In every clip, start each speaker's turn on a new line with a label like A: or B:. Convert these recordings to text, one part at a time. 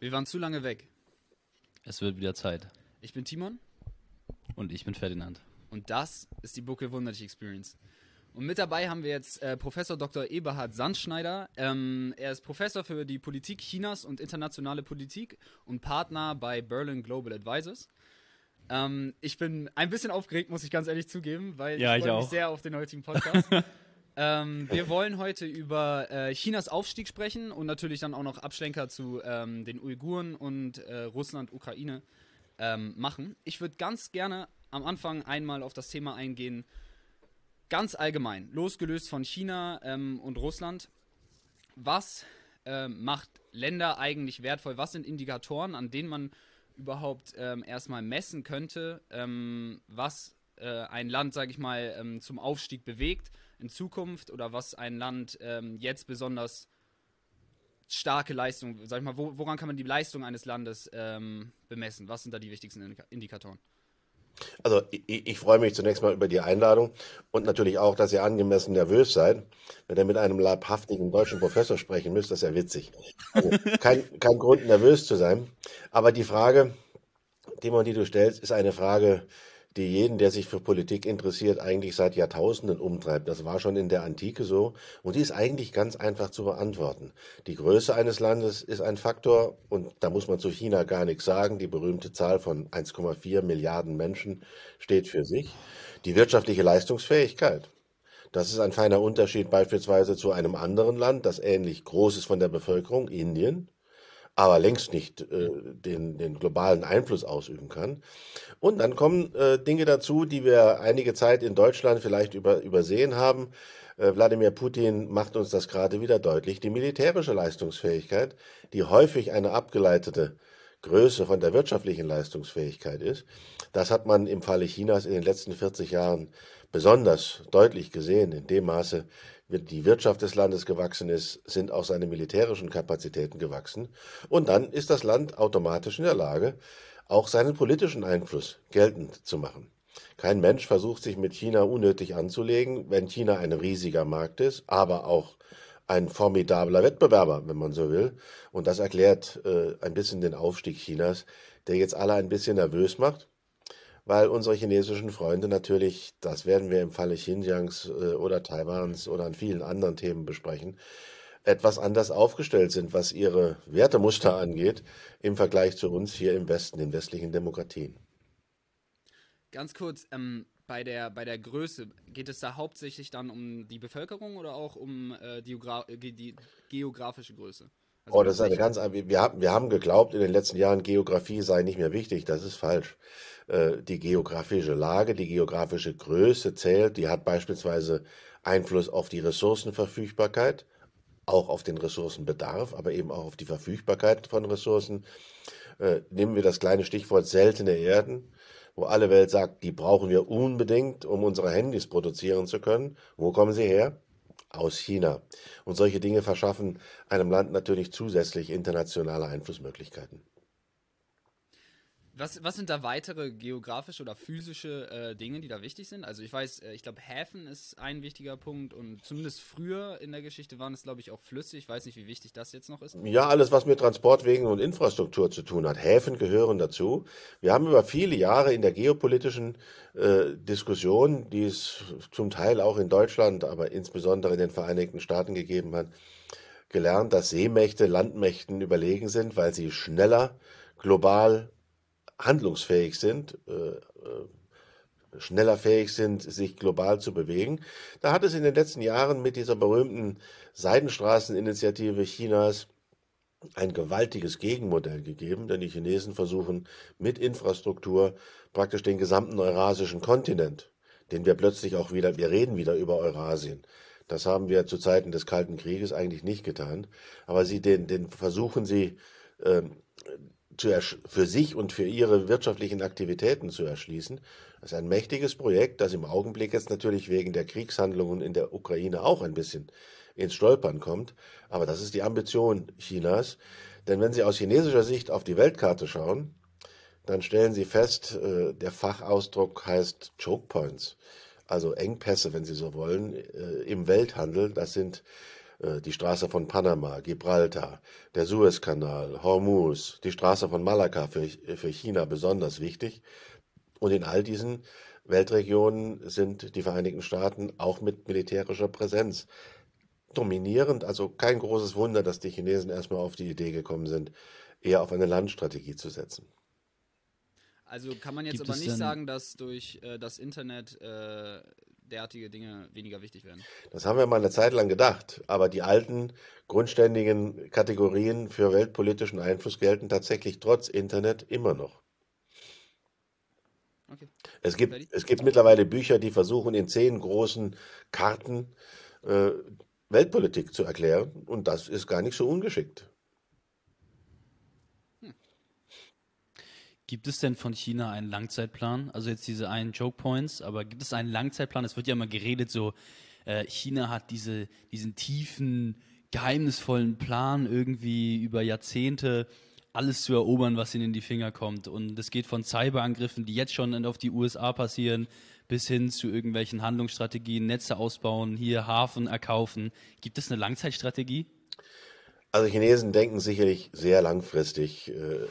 A: Wir waren zu lange weg.
B: Es wird wieder Zeit.
A: Ich bin Timon.
B: Und ich bin Ferdinand.
A: Und das ist die Bucke Wunderlich Experience. Und mit dabei haben wir jetzt äh, Professor Dr. Eberhard Sandschneider. Ähm, er ist Professor für die Politik Chinas und internationale Politik und Partner bei Berlin Global Advisors. Ähm, ich bin ein bisschen aufgeregt, muss ich ganz ehrlich zugeben, weil
B: ja,
A: ich
B: freue
A: mich sehr auf den heutigen Podcast. ähm, wir wollen heute über äh, Chinas Aufstieg sprechen und natürlich dann auch noch Abschlenker zu ähm, den Uiguren und äh, Russland, Ukraine ähm, machen. Ich würde ganz gerne am Anfang einmal auf das Thema eingehen, ganz allgemein, losgelöst von China ähm, und Russland. Was ähm, macht Länder eigentlich wertvoll? Was sind Indikatoren, an denen man überhaupt ähm, erstmal messen könnte, was äh, ein Land, sage ich mal, zum Aufstieg bewegt in Zukunft oder was ein Land ähm, jetzt besonders starke Leistung, sag ich mal, wo, woran kann man die Leistung eines Landes ähm, bemessen? Was sind da die wichtigsten Indikatoren?
C: Also ich, ich, freue mich zunächst mal über die Einladung und natürlich auch, dass ihr angemessen nervös seid. Wenn ihr mit einem leibhaftigen deutschen Professor sprechen müsst, das ist ja witzig. Also kein, kein Grund, nervös zu sein. Aber die Frage, Timon, die du stellst, ist eine Frage, die jeden, der sich für Politik interessiert, eigentlich seit Jahrtausenden umtreibt. Das war schon in der Antike so und die ist eigentlich ganz einfach zu beantworten. Die Größe eines Landes ist ein Faktor und da muss man zu China gar nichts sagen. Die berühmte Zahl von 1,4 Milliarden Menschen steht für sich. Die wirtschaftliche Leistungsfähigkeit. Das ist ein feiner Unterschied beispielsweise zu einem anderen Land, das ähnlich groß ist von der Bevölkerung, Indien aber längst nicht äh, den, den globalen Einfluss ausüben kann. Und dann kommen äh, Dinge dazu, die wir einige Zeit in Deutschland vielleicht über, übersehen haben. Äh, Wladimir Putin macht uns das gerade wieder deutlich. Die militärische Leistungsfähigkeit, die häufig eine abgeleitete Größe von der wirtschaftlichen Leistungsfähigkeit ist, das hat man im Falle Chinas in den letzten 40 Jahren besonders deutlich gesehen, in dem Maße, die Wirtschaft des Landes gewachsen ist, sind auch seine militärischen Kapazitäten gewachsen. Und dann ist das Land automatisch in der Lage, auch seinen politischen Einfluss geltend zu machen. Kein Mensch versucht sich mit China unnötig anzulegen, wenn China ein riesiger Markt ist, aber auch ein formidabler Wettbewerber, wenn man so will. Und das erklärt äh, ein bisschen den Aufstieg Chinas, der jetzt alle ein bisschen nervös macht weil unsere chinesischen Freunde natürlich, das werden wir im Falle Xinjiangs äh, oder Taiwans oder an vielen anderen Themen besprechen, etwas anders aufgestellt sind, was ihre Wertemuster angeht, im Vergleich zu uns hier im Westen, den westlichen Demokratien.
A: Ganz kurz, ähm, bei, der, bei der Größe, geht es da hauptsächlich dann um die Bevölkerung oder auch um äh, die, die geografische Größe?
C: Also oh, das ist eine ganz, wir haben, wir haben geglaubt in den letzten Jahren, Geografie sei nicht mehr wichtig. Das ist falsch. Äh, die geografische Lage, die geografische Größe zählt. Die hat beispielsweise Einfluss auf die Ressourcenverfügbarkeit, auch auf den Ressourcenbedarf, aber eben auch auf die Verfügbarkeit von Ressourcen. Äh, nehmen wir das kleine Stichwort seltene Erden, wo alle Welt sagt, die brauchen wir unbedingt, um unsere Handys produzieren zu können. Wo kommen sie her? Aus China. Und solche Dinge verschaffen einem Land natürlich zusätzlich internationale Einflussmöglichkeiten.
A: Was, was sind da weitere geografische oder physische äh, Dinge, die da wichtig sind? Also ich weiß, äh, ich glaube, Häfen ist ein wichtiger Punkt und zumindest früher in der Geschichte waren es, glaube ich, auch Flüsse. Ich weiß nicht, wie wichtig das jetzt noch ist.
C: Ja, alles, was mit Transportwegen und Infrastruktur zu tun hat. Häfen gehören dazu. Wir haben über viele Jahre in der geopolitischen äh, Diskussion, die es zum Teil auch in Deutschland, aber insbesondere in den Vereinigten Staaten gegeben hat, gelernt, dass Seemächte Landmächten überlegen sind, weil sie schneller global handlungsfähig sind, äh, äh, schneller fähig sind, sich global zu bewegen. Da hat es in den letzten Jahren mit dieser berühmten Seidenstraßeninitiative Chinas ein gewaltiges Gegenmodell gegeben, denn die Chinesen versuchen mit Infrastruktur praktisch den gesamten eurasischen Kontinent, den wir plötzlich auch wieder, wir reden wieder über Eurasien. Das haben wir zu Zeiten des Kalten Krieges eigentlich nicht getan, aber sie den, den versuchen sie ähm, für sich und für ihre wirtschaftlichen Aktivitäten zu erschließen. Das ist ein mächtiges Projekt, das im Augenblick jetzt natürlich wegen der Kriegshandlungen in der Ukraine auch ein bisschen ins Stolpern kommt. Aber das ist die Ambition Chinas. Denn wenn Sie aus chinesischer Sicht auf die Weltkarte schauen, dann stellen Sie fest, äh, der Fachausdruck heißt Choke Points, also Engpässe, wenn Sie so wollen, äh, im Welthandel. Das sind die Straße von Panama, Gibraltar, der Suezkanal, Hormuz, die Straße von Malakka für, für China besonders wichtig. Und in all diesen Weltregionen sind die Vereinigten Staaten auch mit militärischer Präsenz dominierend. Also kein großes Wunder, dass die Chinesen erstmal auf die Idee gekommen sind, eher auf eine Landstrategie zu setzen.
A: Also kann man jetzt
B: Gibt
A: aber nicht sagen, dass durch äh, das Internet äh, derartige Dinge weniger wichtig werden.
C: Das haben wir mal eine Zeit lang gedacht, aber die alten, grundständigen Kategorien für weltpolitischen Einfluss gelten tatsächlich trotz Internet immer noch.
A: Okay.
C: Es gibt, es gibt mittlerweile Bücher, die versuchen, in zehn großen Karten äh, Weltpolitik zu erklären, und das ist gar nicht so ungeschickt.
B: Gibt es denn von China einen Langzeitplan? Also jetzt diese einen Joke Points, aber gibt es einen Langzeitplan? Es wird ja immer geredet, so äh, China hat diese, diesen tiefen, geheimnisvollen Plan, irgendwie über Jahrzehnte alles zu erobern, was ihnen in die Finger kommt. Und es geht von Cyberangriffen, die jetzt schon auf die USA passieren, bis hin zu irgendwelchen Handlungsstrategien, Netze ausbauen, hier Hafen erkaufen. Gibt es eine Langzeitstrategie?
C: Also Chinesen denken sicherlich sehr langfristig, äh,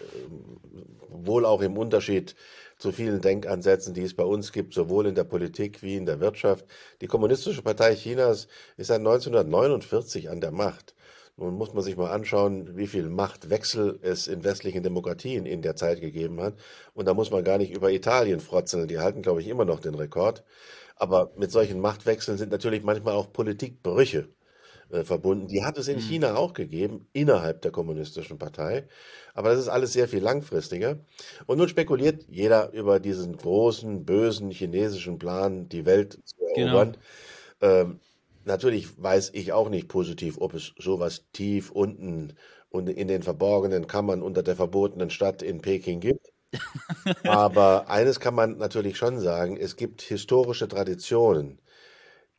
C: wohl auch im Unterschied zu vielen Denkansätzen, die es bei uns gibt, sowohl in der Politik wie in der Wirtschaft. Die Kommunistische Partei Chinas ist seit 1949 an der Macht. Nun muss man sich mal anschauen, wie viel Machtwechsel es in westlichen Demokratien in der Zeit gegeben hat. Und da muss man gar nicht über Italien frotzeln. Die halten, glaube ich, immer noch den Rekord. Aber mit solchen Machtwechseln sind natürlich manchmal auch Politikbrüche äh, verbunden. Die hat es in China auch gegeben, innerhalb der kommunistischen Partei. Aber das ist alles sehr viel langfristiger. Und nun spekuliert jeder über diesen großen, bösen chinesischen Plan, die Welt zu
B: Genau.
C: erobern. Ähm, natürlich weiß ich auch nicht positiv, ob es sowas tief unten und in den verborgenen Kammern unter der verbotenen Stadt in Peking gibt. Aber eines kann man natürlich schon sagen, es gibt historische Traditionen,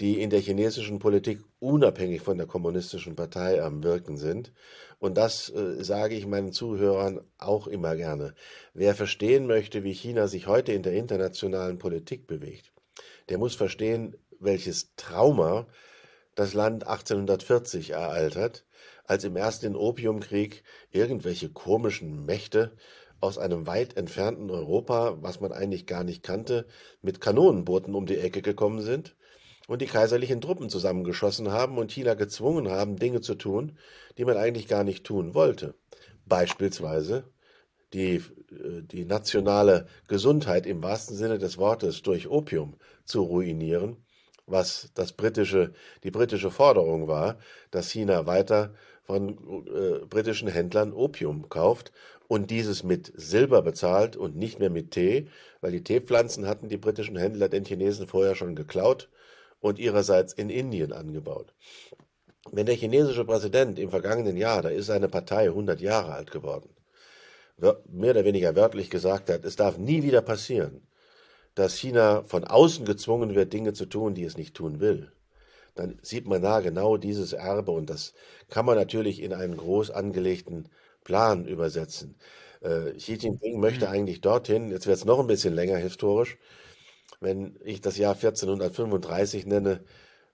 C: die in der chinesischen Politik unabhängig von der kommunistischen Partei am Wirken sind. Und das äh, sage ich meinen Zuhörern auch immer gerne. Wer verstehen möchte, wie China sich heute in der internationalen Politik bewegt, der muss verstehen, welches Trauma das Land 1840 ereilt hat, als im ersten Opiumkrieg irgendwelche komischen Mächte aus einem weit entfernten Europa, was man eigentlich gar nicht kannte, mit Kanonenbooten um die Ecke gekommen sind und die kaiserlichen Truppen zusammengeschossen haben und China gezwungen haben, Dinge zu tun, die man eigentlich gar nicht tun wollte. Beispielsweise die, äh, die nationale Gesundheit im wahrsten Sinne des Wortes durch Opium zu ruinieren, was das britische, die britische Forderung war, dass China weiter von äh, britischen Händlern Opium kauft und dieses mit Silber bezahlt und nicht mehr mit Tee, weil die Teepflanzen hatten die britischen Händler den Chinesen vorher schon geklaut und ihrerseits in Indien angebaut. Wenn der chinesische Präsident im vergangenen Jahr, da ist seine Partei 100 Jahre alt geworden, mehr oder weniger wörtlich gesagt hat, es darf nie wieder passieren, dass China von außen gezwungen wird, Dinge zu tun, die es nicht tun will, dann sieht man da genau dieses Erbe und das kann man natürlich in einen groß angelegten Plan übersetzen. Äh, Xi Jinping möchte eigentlich dorthin, jetzt wird es noch ein bisschen länger historisch, wenn ich das Jahr 1435 nenne,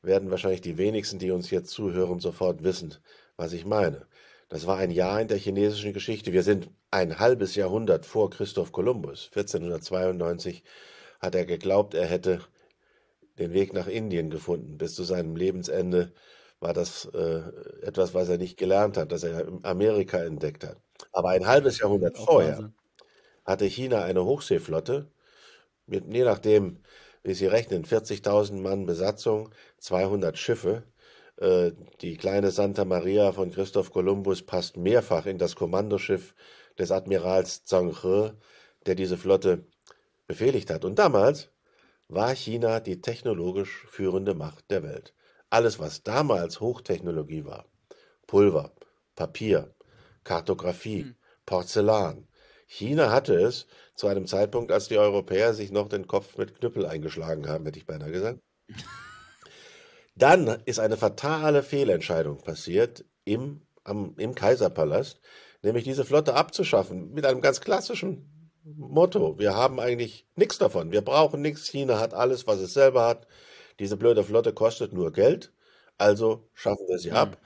C: werden wahrscheinlich die wenigsten, die uns jetzt zuhören, sofort wissen, was ich meine. Das war ein Jahr in der chinesischen Geschichte. Wir sind ein halbes Jahrhundert vor Christoph Kolumbus. 1492 hat er geglaubt, er hätte den Weg nach Indien gefunden. Bis zu seinem Lebensende war das äh, etwas, was er nicht gelernt hat, dass er Amerika entdeckt hat. Aber ein halbes Jahrhundert vorher hatte China eine Hochseeflotte mit, je nachdem, wie Sie rechnen, 40.000 Mann Besatzung, 200 Schiffe. Äh, Die kleine Santa Maria von Christoph Kolumbus passt mehrfach in das Kommandoschiff des Admirals Zhang He, der diese Flotte befehligt hat. Und damals war China die technologisch führende Macht der Welt. Alles, was damals Hochtechnologie war, Pulver, Papier, Kartografie, Porzellan. China hatte es zu einem Zeitpunkt, als die Europäer sich noch den Kopf mit Knüppel eingeschlagen haben, hätte ich beinahe gesagt. Dann ist eine fatale Fehlentscheidung passiert im, am, im Kaiserpalast, nämlich diese Flotte abzuschaffen mit einem ganz klassischen Motto. Wir haben eigentlich nichts davon. Wir brauchen nichts. China hat alles, was es selber hat. Diese blöde Flotte kostet nur Geld. Also schaffen wir sie mhm. ab.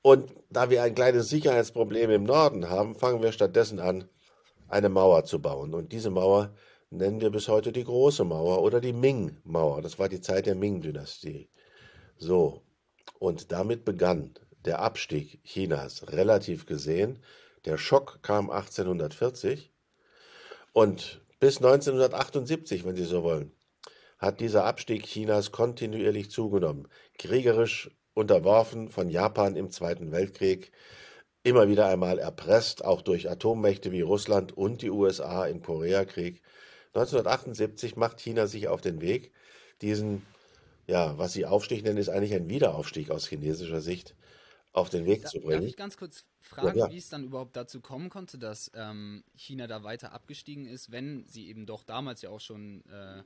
C: Und da wir ein kleines Sicherheitsproblem im Norden haben, fangen wir stattdessen an, eine Mauer zu bauen. Und diese Mauer nennen wir bis heute die Große Mauer oder die Ming-Mauer. Das war die Zeit der Ming-Dynastie. So, und damit begann der Abstieg Chinas relativ gesehen. Der Schock kam 1840 und bis 1978, wenn Sie so wollen, hat dieser Abstieg Chinas kontinuierlich zugenommen. Kriegerisch unterworfen von Japan im Zweiten Weltkrieg, immer wieder einmal erpresst, auch durch Atommächte wie Russland und die USA im Koreakrieg. 1978 macht China sich auf den Weg, diesen, ja, was sie Aufstieg nennen, ist eigentlich ein Wiederaufstieg aus chinesischer Sicht, auf den Weg da, zu bringen. Darf
A: ich ganz kurz fragen, ja, ja. wie es dann überhaupt dazu kommen konnte, dass ähm, China da weiter abgestiegen ist, wenn sie eben doch damals ja auch schon äh,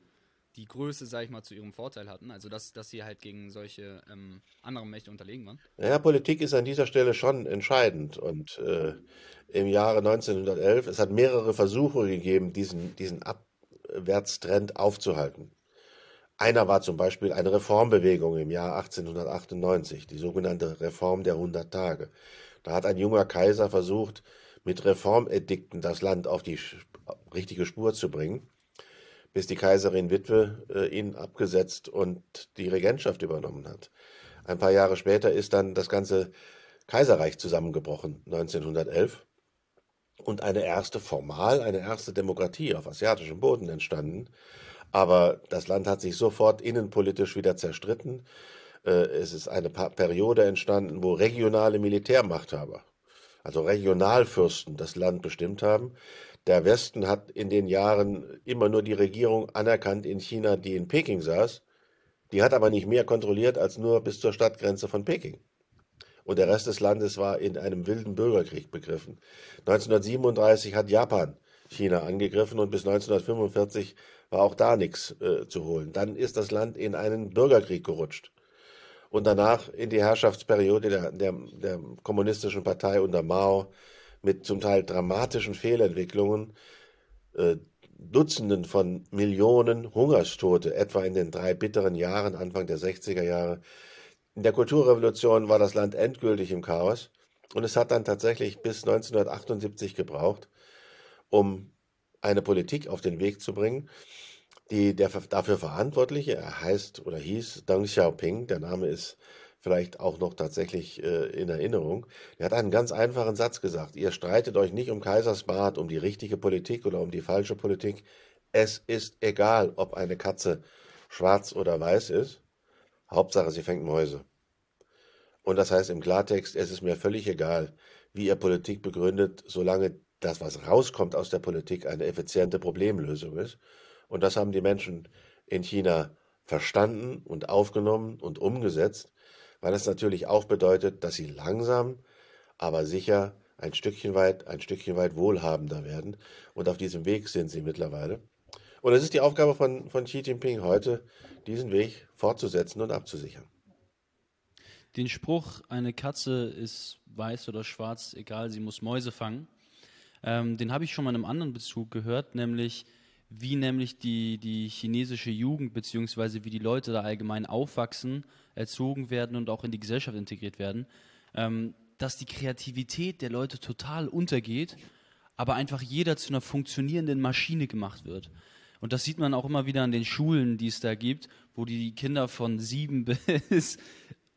A: die Größe, sag ich mal, zu ihrem Vorteil hatten. Also dass, dass sie halt gegen solche ähm, anderen Mächte unterlegen waren.
C: Ja, Politik ist an dieser Stelle schon entscheidend. Und äh, im Jahre 1911, es hat mehrere Versuche gegeben, diesen, diesen Abwärtstrend aufzuhalten. Einer war zum Beispiel eine Reformbewegung im Jahr 1898, die sogenannte Reform der 100 Tage. Da hat ein junger Kaiser versucht, mit Reformedikten das Land auf die richtige Spur zu bringen bis die Kaiserin Witwe äh, ihn abgesetzt und die Regentschaft übernommen hat. Ein paar Jahre später ist dann das ganze Kaiserreich zusammengebrochen, 1911, und eine erste formal, eine erste Demokratie auf asiatischem Boden entstanden. Aber das Land hat sich sofort innenpolitisch wieder zerstritten. Äh, es ist eine Periode entstanden, wo regionale Militärmachthaber, also Regionalfürsten, das Land bestimmt haben. Der Westen hat in den Jahren immer nur die Regierung anerkannt in China, die in Peking saß. Die hat aber nicht mehr kontrolliert als nur bis zur Stadtgrenze von Peking. Und der Rest des Landes war in einem wilden Bürgerkrieg begriffen. 1937 hat Japan China angegriffen und bis 1945 war auch da nichts äh, zu holen. Dann ist das Land in einen Bürgerkrieg gerutscht und danach in die Herrschaftsperiode der, der, der kommunistischen Partei unter Mao mit zum Teil dramatischen Fehlentwicklungen, äh, Dutzenden von Millionen Hungerstote, etwa in den drei bitteren Jahren Anfang der 60er Jahre. In der Kulturrevolution war das Land endgültig im Chaos und es hat dann tatsächlich bis 1978 gebraucht, um eine Politik auf den Weg zu bringen, die der dafür Verantwortliche, er heißt oder hieß Deng Xiaoping, der Name ist vielleicht auch noch tatsächlich äh, in Erinnerung. Er hat einen ganz einfachen Satz gesagt. Ihr streitet euch nicht um Kaisersbad, um die richtige Politik oder um die falsche Politik. Es ist egal, ob eine Katze schwarz oder weiß ist. Hauptsache, sie fängt Mäuse. Und das heißt im Klartext, es ist mir völlig egal, wie ihr Politik begründet, solange das, was rauskommt aus der Politik, eine effiziente Problemlösung ist. Und das haben die Menschen in China verstanden und aufgenommen und umgesetzt weil es natürlich auch bedeutet, dass sie langsam, aber sicher ein Stückchen weit, ein Stückchen weit wohlhabender werden. Und auf diesem Weg sind sie mittlerweile. Und es ist die Aufgabe von, von Xi Jinping heute, diesen Weg fortzusetzen und abzusichern.
B: Den Spruch, eine Katze ist weiß oder schwarz, egal, sie muss Mäuse fangen, ähm, den habe ich schon mal in einem anderen Bezug gehört, nämlich wie nämlich die, die chinesische Jugend beziehungsweise wie die Leute da allgemein aufwachsen, erzogen werden und auch in die Gesellschaft integriert werden, ähm, dass die Kreativität der Leute total untergeht, aber einfach jeder zu einer funktionierenden Maschine gemacht wird. Und das sieht man auch immer wieder an den Schulen, die es da gibt, wo die Kinder von sieben bis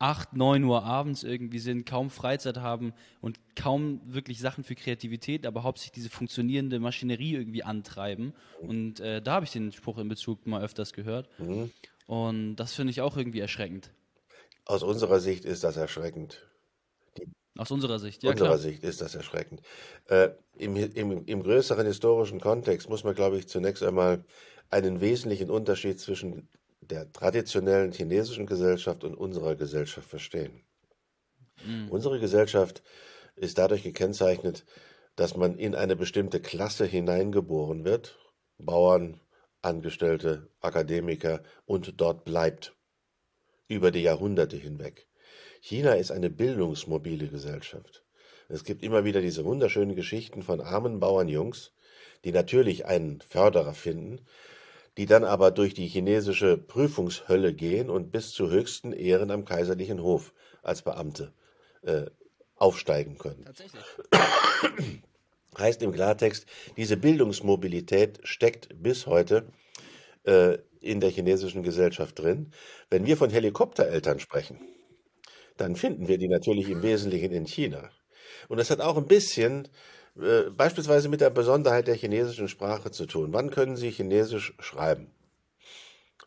B: 8, 9 Uhr abends irgendwie sind, kaum Freizeit haben und kaum wirklich Sachen für Kreativität, aber hauptsächlich diese funktionierende Maschinerie irgendwie antreiben. Und äh, da habe ich den Spruch in Bezug mal öfters gehört. Mhm. Und das finde ich auch irgendwie erschreckend.
C: Aus unserer Sicht ist das erschreckend.
B: Die Aus unserer Sicht, ja.
C: Aus unserer Sicht ist das erschreckend. Äh, im, im, Im größeren historischen Kontext muss man, glaube ich, zunächst einmal einen wesentlichen Unterschied zwischen der traditionellen chinesischen Gesellschaft und unserer Gesellschaft verstehen. Mhm. Unsere Gesellschaft ist dadurch gekennzeichnet, dass man in eine bestimmte Klasse hineingeboren wird, Bauern, Angestellte, Akademiker und dort bleibt, über die Jahrhunderte hinweg. China ist eine bildungsmobile Gesellschaft. Es gibt immer wieder diese wunderschönen Geschichten von armen Bauernjungs, die natürlich einen Förderer finden, die dann aber durch die chinesische Prüfungshölle gehen und bis zu höchsten Ehren am kaiserlichen Hof als Beamte äh, aufsteigen können.
A: Tatsächlich.
C: Heißt im Klartext, diese Bildungsmobilität steckt bis heute äh, in der chinesischen Gesellschaft drin. Wenn wir von Helikoptereltern sprechen, dann finden wir die natürlich im Wesentlichen in China. Und das hat auch ein bisschen äh, beispielsweise mit der Besonderheit der chinesischen Sprache zu tun. Wann können Sie Chinesisch schreiben?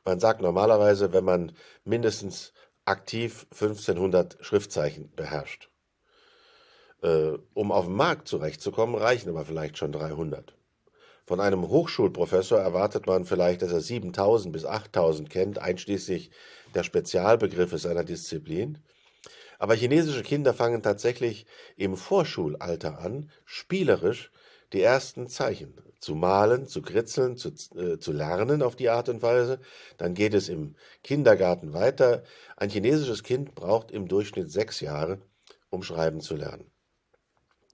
C: Man sagt normalerweise, wenn man mindestens aktiv 1500 Schriftzeichen beherrscht. Äh, um auf dem Markt zurechtzukommen, reichen aber vielleicht schon 300. Von einem Hochschulprofessor erwartet man vielleicht, dass er 7000 bis 8000 kennt, einschließlich der Spezialbegriffe seiner Disziplin. Aber chinesische Kinder fangen tatsächlich im Vorschulalter an, spielerisch die ersten Zeichen zu malen, zu kritzeln, zu, äh, zu lernen auf die Art und Weise. Dann geht es im Kindergarten weiter. Ein chinesisches Kind braucht im Durchschnitt sechs Jahre, um schreiben zu lernen.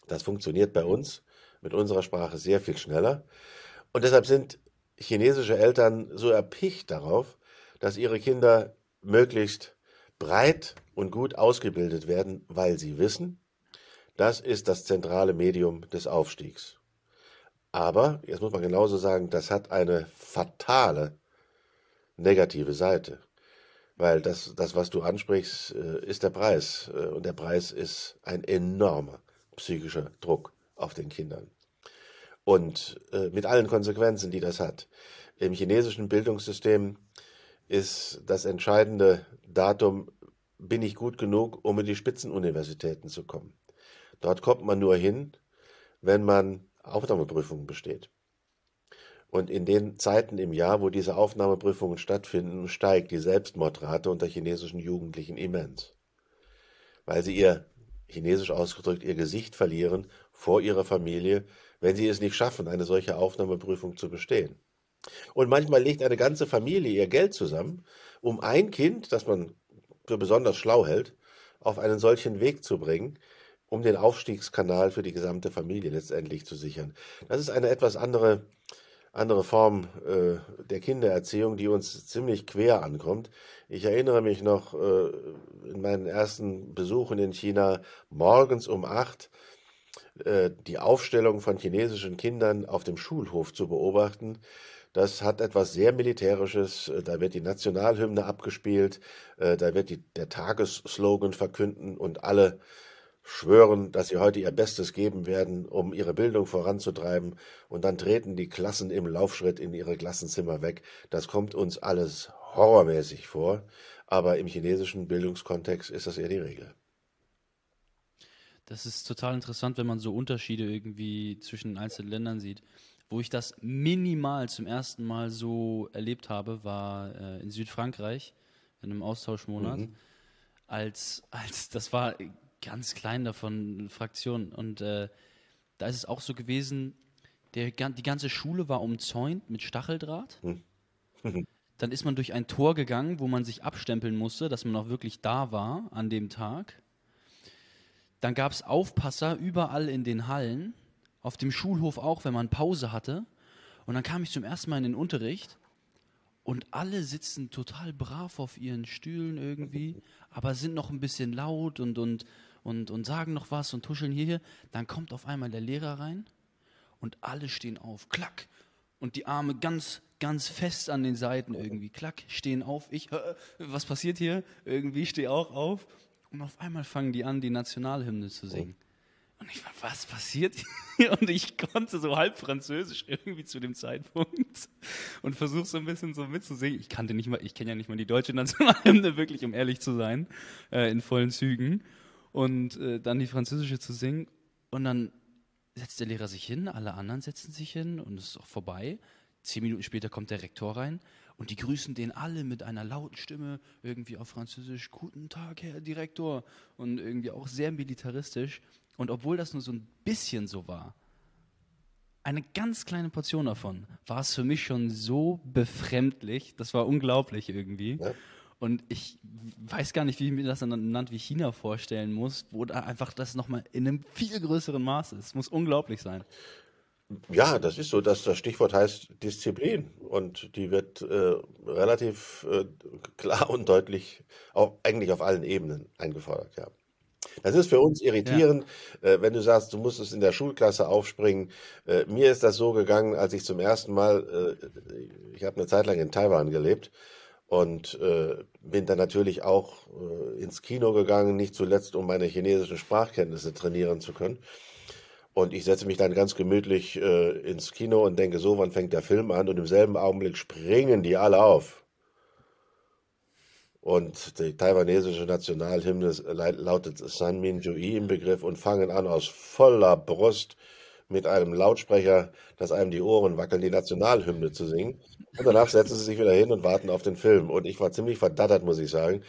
C: Das funktioniert bei uns mit unserer Sprache sehr viel schneller. Und deshalb sind chinesische Eltern so erpicht darauf, dass ihre Kinder möglichst breit und gut ausgebildet werden, weil sie wissen, das ist das zentrale Medium des Aufstiegs. Aber, jetzt muss man genauso sagen, das hat eine fatale negative Seite. Weil das, das was du ansprichst, äh, ist der Preis. Äh, und der Preis ist ein enormer psychischer Druck auf den Kindern. Und äh, mit allen Konsequenzen, die das hat. Im chinesischen Bildungssystem ist das entscheidende Datum, bin ich gut genug, um in die Spitzenuniversitäten zu kommen. Dort kommt man nur hin, wenn man Aufnahmeprüfungen besteht. Und in den Zeiten im Jahr, wo diese Aufnahmeprüfungen stattfinden, steigt die Selbstmordrate unter chinesischen Jugendlichen immens. Weil sie ihr, chinesisch ausgedrückt, ihr Gesicht verlieren vor ihrer Familie, wenn sie es nicht schaffen, eine solche Aufnahmeprüfung zu bestehen. Und manchmal legt eine ganze Familie ihr Geld zusammen, um ein Kind, das man für besonders schlau hält, auf einen solchen Weg zu bringen, um den Aufstiegskanal für die gesamte Familie letztendlich zu sichern. Das ist eine etwas andere, andere Form äh, der Kindererziehung, die uns ziemlich quer ankommt. Ich erinnere mich noch äh, in meinen ersten Besuchen in China morgens um acht äh, die Aufstellung von chinesischen Kindern auf dem Schulhof zu beobachten. Das hat etwas sehr Militärisches. Äh, da wird die Nationalhymne abgespielt, äh, da wird die, der Tagesslogan verkünden und alle schwören, dass sie heute ihr Bestes geben werden, um ihre Bildung voranzutreiben. Und dann treten die Klassen im Laufschritt in ihre Klassenzimmer weg. Das kommt uns alles horrormäßig vor. Aber im chinesischen Bildungskontext ist das eher die Regel.
B: Das ist total interessant, wenn man so Unterschiede irgendwie zwischen einzelnen Ländern sieht. Wo ich das minimal zum ersten Mal so erlebt habe, war äh, in Südfrankreich, in einem Austauschmonat. Mhm. Als, als, das war ganz klein davon, Fraktion. Und äh, da ist es auch so gewesen, der, die ganze Schule war umzäunt mit Stacheldraht. Mhm. Dann ist man durch ein Tor gegangen, wo man sich abstempeln musste, dass man auch wirklich da war an dem Tag. Dann gab es Aufpasser überall in den Hallen, auf dem Schulhof auch, wenn man Pause hatte. Und dann kam ich zum ersten Mal in den Unterricht und alle sitzen total brav auf ihren Stühlen irgendwie, aber sind noch ein bisschen laut und, und, und, und sagen noch was und tuscheln hier. Dann kommt auf einmal der Lehrer rein und alle stehen auf. Klack! Und die Arme ganz, ganz fest an den Seiten irgendwie. Klack, stehen auf. Ich, was passiert hier? Irgendwie stehe auch auf. Und auf einmal fangen die an, die Nationalhymne zu singen. Und ich war, was passiert hier? Und ich konnte so halb Französisch irgendwie zu dem Zeitpunkt und versuche so ein bisschen so mitzusingen. Ich kannte nicht mal, ich kenne ja nicht mal die deutsche Nationalhymne, wirklich, um ehrlich zu sein, äh, in vollen Zügen. Und äh, dann die französische zu singen. Und dann setzt der Lehrer sich hin, alle anderen setzen sich hin und es ist auch vorbei. Zehn Minuten später kommt der Rektor rein und die grüßen den alle mit einer lauten Stimme, irgendwie auf Französisch, Guten Tag, Herr Direktor. Und irgendwie auch sehr militaristisch. Und obwohl das nur so ein bisschen so war, eine ganz kleine Portion davon, war es für mich schon so befremdlich. Das war unglaublich irgendwie. Ja. Und ich weiß gar nicht, wie ich mir das in einem Land wie China vorstellen muss, wo da einfach das nochmal in einem viel größeren Maß ist. Es muss unglaublich sein.
C: Ja, das ist so, dass das Stichwort heißt Disziplin und die wird äh, relativ äh, klar und deutlich auch eigentlich auf allen Ebenen eingefordert, ja. Das ist für uns irritierend, ja. äh, wenn du sagst, du musst es in der Schulklasse aufspringen. Äh, mir ist das so gegangen, als ich zum ersten Mal, äh, ich habe eine Zeit lang in Taiwan gelebt und äh, bin dann natürlich auch äh, ins Kino gegangen, nicht zuletzt, um meine chinesischen Sprachkenntnisse trainieren zu können. Und ich setze mich dann ganz gemütlich äh, ins Kino und denke so, wann fängt der Film an? Und im selben Augenblick springen die alle auf. Und die taiwanesische Nationalhymne lautet San Min Jui im Begriff und fangen an aus voller Brust mit einem Lautsprecher, dass einem die Ohren wackeln, die Nationalhymne zu singen. Und danach setzen sie sich wieder hin und warten auf den Film. Und ich war ziemlich verdattert, muss ich sagen,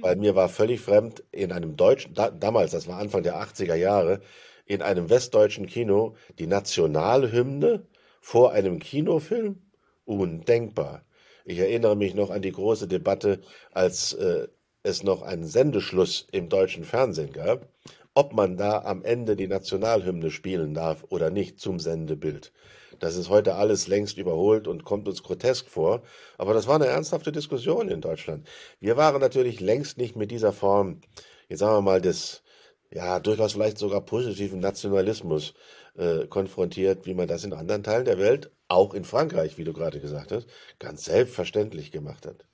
C: weil mir war völlig fremd in einem deutschen, da, damals, das war Anfang der 80er Jahre, in einem westdeutschen Kino die Nationalhymne vor einem Kinofilm? Undenkbar. Ich erinnere mich noch an die große Debatte, als äh, es noch einen Sendeschluss im deutschen Fernsehen gab ob man da am Ende die Nationalhymne spielen darf oder nicht zum Sendebild. Das ist heute alles längst überholt und kommt uns grotesk vor. Aber das war eine ernsthafte Diskussion in Deutschland. Wir waren natürlich längst nicht mit dieser Form, jetzt sagen wir mal, des, ja, durchaus vielleicht sogar positiven Nationalismus äh, konfrontiert, wie man das in anderen Teilen der Welt, auch in Frankreich, wie du gerade gesagt hast, ganz selbstverständlich gemacht hat.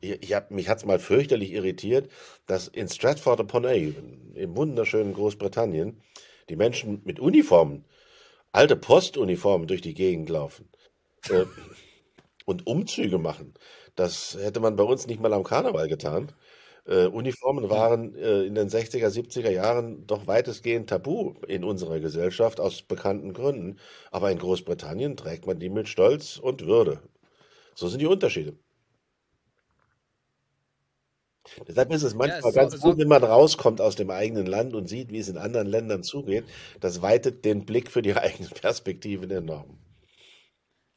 C: Ich hab, mich hat es mal fürchterlich irritiert, dass in Stratford upon Avon, im wunderschönen Großbritannien, die Menschen mit Uniformen, alte Postuniformen durch die Gegend laufen äh, und Umzüge machen. Das hätte man bei uns nicht mal am Karneval getan. Äh, Uniformen waren äh, in den 60er, 70er Jahren doch weitestgehend tabu in unserer Gesellschaft aus bekannten Gründen. Aber in Großbritannien trägt man die mit Stolz und Würde. So sind die Unterschiede. Deshalb ist es manchmal ja, ganz so, gut, wenn man rauskommt aus dem eigenen Land und sieht, wie es in anderen Ländern zugeht. Das weitet den Blick für die eigenen Perspektiven enorm.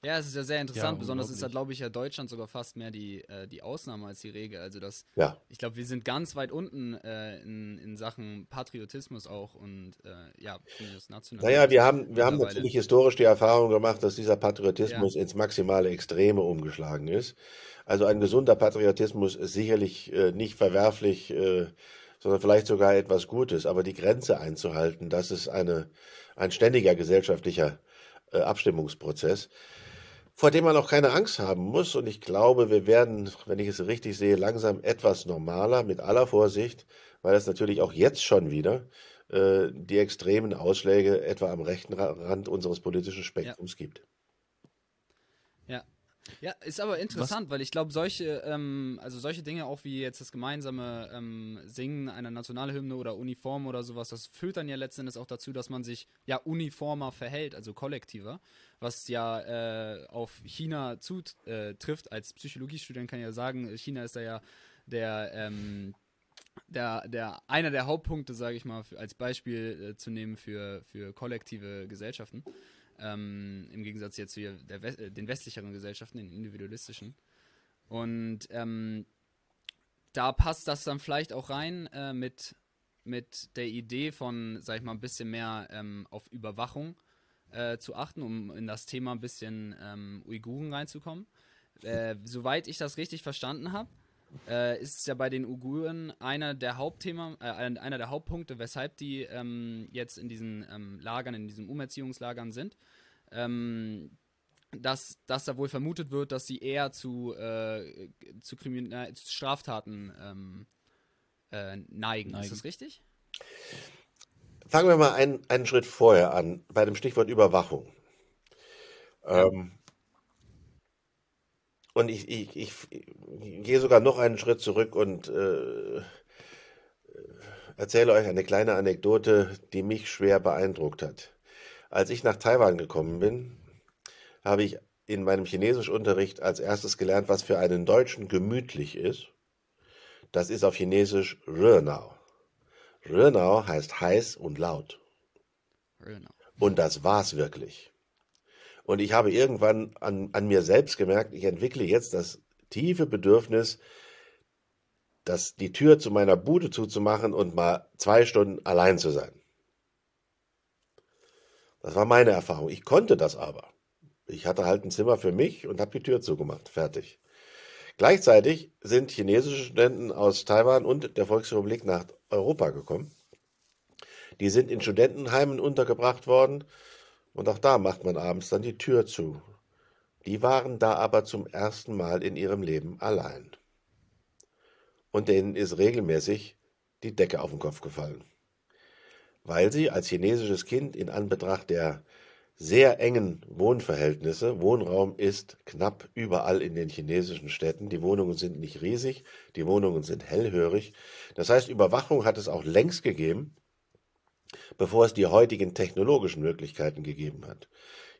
A: Ja, es ist ja sehr interessant. Ja, Besonders ist da, glaube ich, ja Deutschland sogar fast mehr die, äh, die Ausnahme als die Regel. Also das, ja. ich glaube, wir sind ganz weit unten äh, in, in Sachen Patriotismus auch und äh, ja,
C: nationale. Naja, wir haben, wir haben natürlich historisch die Erfahrung gemacht, dass dieser Patriotismus ja. ins maximale Extreme umgeschlagen ist. Also ein gesunder Patriotismus ist sicherlich äh, nicht verwerflich, äh, sondern vielleicht sogar etwas Gutes. Aber die Grenze einzuhalten, das ist eine, ein ständiger gesellschaftlicher äh, Abstimmungsprozess vor dem man auch keine Angst haben muss. Und ich glaube, wir werden, wenn ich es richtig sehe, langsam etwas normaler mit aller Vorsicht, weil es natürlich auch jetzt schon wieder äh, die extremen Ausschläge etwa am rechten Rand unseres politischen Spektrums ja. gibt.
A: Ja, ist aber interessant, Was? weil ich glaube, solche, ähm, also solche Dinge auch wie jetzt das gemeinsame ähm, Singen einer Nationalhymne oder Uniform oder sowas, das führt dann ja letzten Endes auch dazu, dass man sich ja uniformer verhält, also kollektiver, was ja äh, auf China zutrifft. Äh, Als Psychologiestudent kann ich ja sagen, China ist da ja der ähm, der, der, einer der Hauptpunkte, sage ich mal, für, als Beispiel äh, zu nehmen für, für kollektive Gesellschaften. Ähm, Im Gegensatz jetzt zu der, äh, den westlicheren Gesellschaften, den individualistischen. Und ähm, da passt das dann vielleicht auch rein äh, mit, mit der Idee von, sag ich mal, ein bisschen mehr ähm, auf Überwachung äh, zu achten, um in das Thema ein bisschen ähm, Uiguren reinzukommen. Äh, soweit ich das richtig verstanden habe, äh, ist es ja bei den Uiguren einer der Hauptthema, äh, einer der Hauptpunkte, weshalb die ähm, jetzt in diesen ähm, Lagern, in diesen Umerziehungslagern sind. Ähm, dass, dass da wohl vermutet wird, dass sie eher zu, äh, zu, Krimin zu Straftaten ähm, äh, neigen. neigen. Ist das richtig?
C: Fangen wir mal einen, einen Schritt vorher an, bei dem Stichwort Überwachung. Ähm, und ich, ich, ich, ich, gehe sogar noch einen Schritt zurück und äh, erzähle euch eine kleine Anekdote, die mich schwer beeindruckt hat. Als ich nach Taiwan gekommen bin, habe ich in meinem Chinesischunterricht als erstes gelernt, was für einen Deutschen gemütlich ist. Das ist auf Chinesisch Renao. Renao heißt heiß und laut. Renao. Und das war's wirklich. Und ich habe irgendwann an, an mir selbst gemerkt, ich entwickle jetzt das tiefe Bedürfnis, das, die Tür zu meiner Bude zuzumachen und mal zwei Stunden allein zu sein. Das war meine Erfahrung. Ich konnte das aber. Ich hatte halt ein Zimmer für mich und habe die Tür zugemacht. Fertig. Gleichzeitig sind chinesische Studenten aus Taiwan und der Volksrepublik nach Europa gekommen. Die sind in Studentenheimen untergebracht worden und auch da macht man abends dann die Tür zu. Die waren da aber zum ersten Mal in ihrem Leben allein. Und denen ist regelmäßig die Decke auf den Kopf gefallen. Weil sie als chinesisches Kind in Anbetracht der sehr engen Wohnverhältnisse. Wohnraum ist knapp überall in den chinesischen Städten. Die Wohnungen sind nicht riesig, die Wohnungen sind hellhörig. Das heißt, Überwachung hat es auch längst gegeben, bevor es die heutigen technologischen Möglichkeiten gegeben hat.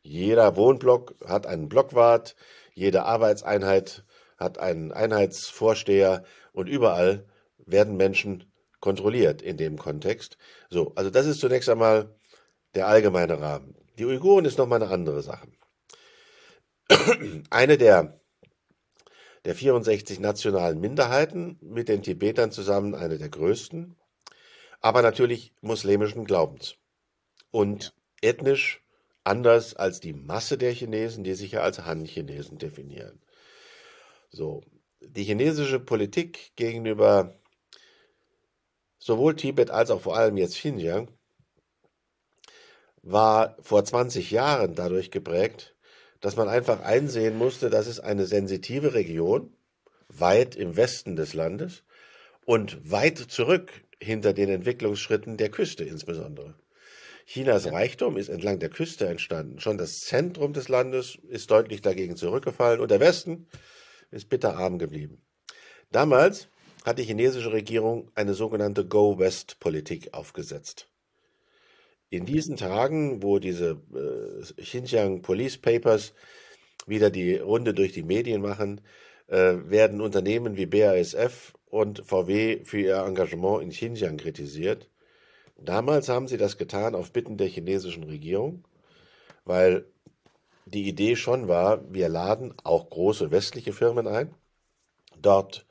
C: Jeder Wohnblock hat einen Blockwart, jede Arbeitseinheit hat einen Einheitsvorsteher und überall werden Menschen kontrolliert in dem Kontext. So, also das ist zunächst einmal der allgemeine Rahmen. Die Uiguren ist nochmal eine andere Sache. Eine der, der 64 nationalen Minderheiten mit den Tibetern zusammen eine der größten, aber natürlich muslimischen Glaubens und ja. ethnisch anders als die Masse der Chinesen, die sich ja als Han-Chinesen definieren. So, die chinesische Politik gegenüber sowohl Tibet als auch vor allem jetzt Xinjiang war vor 20 Jahren dadurch geprägt, dass man einfach einsehen musste, dass es eine sensitive Region weit im Westen des Landes und weit zurück hinter den Entwicklungsschritten der Küste insbesondere. Chinas Reichtum ist entlang der Küste entstanden. Schon das Zentrum des Landes ist deutlich dagegen zurückgefallen und der Westen ist bitterarm geblieben. Damals hat die chinesische Regierung eine sogenannte Go-West-Politik aufgesetzt. In diesen Tagen, wo diese äh, Xinjiang Police Papers wieder die Runde durch die Medien machen, äh, werden Unternehmen wie BASF und VW für ihr Engagement in Xinjiang kritisiert. Damals haben sie das getan auf Bitten der chinesischen Regierung, weil die Idee schon war, wir laden auch große westliche Firmen ein, dort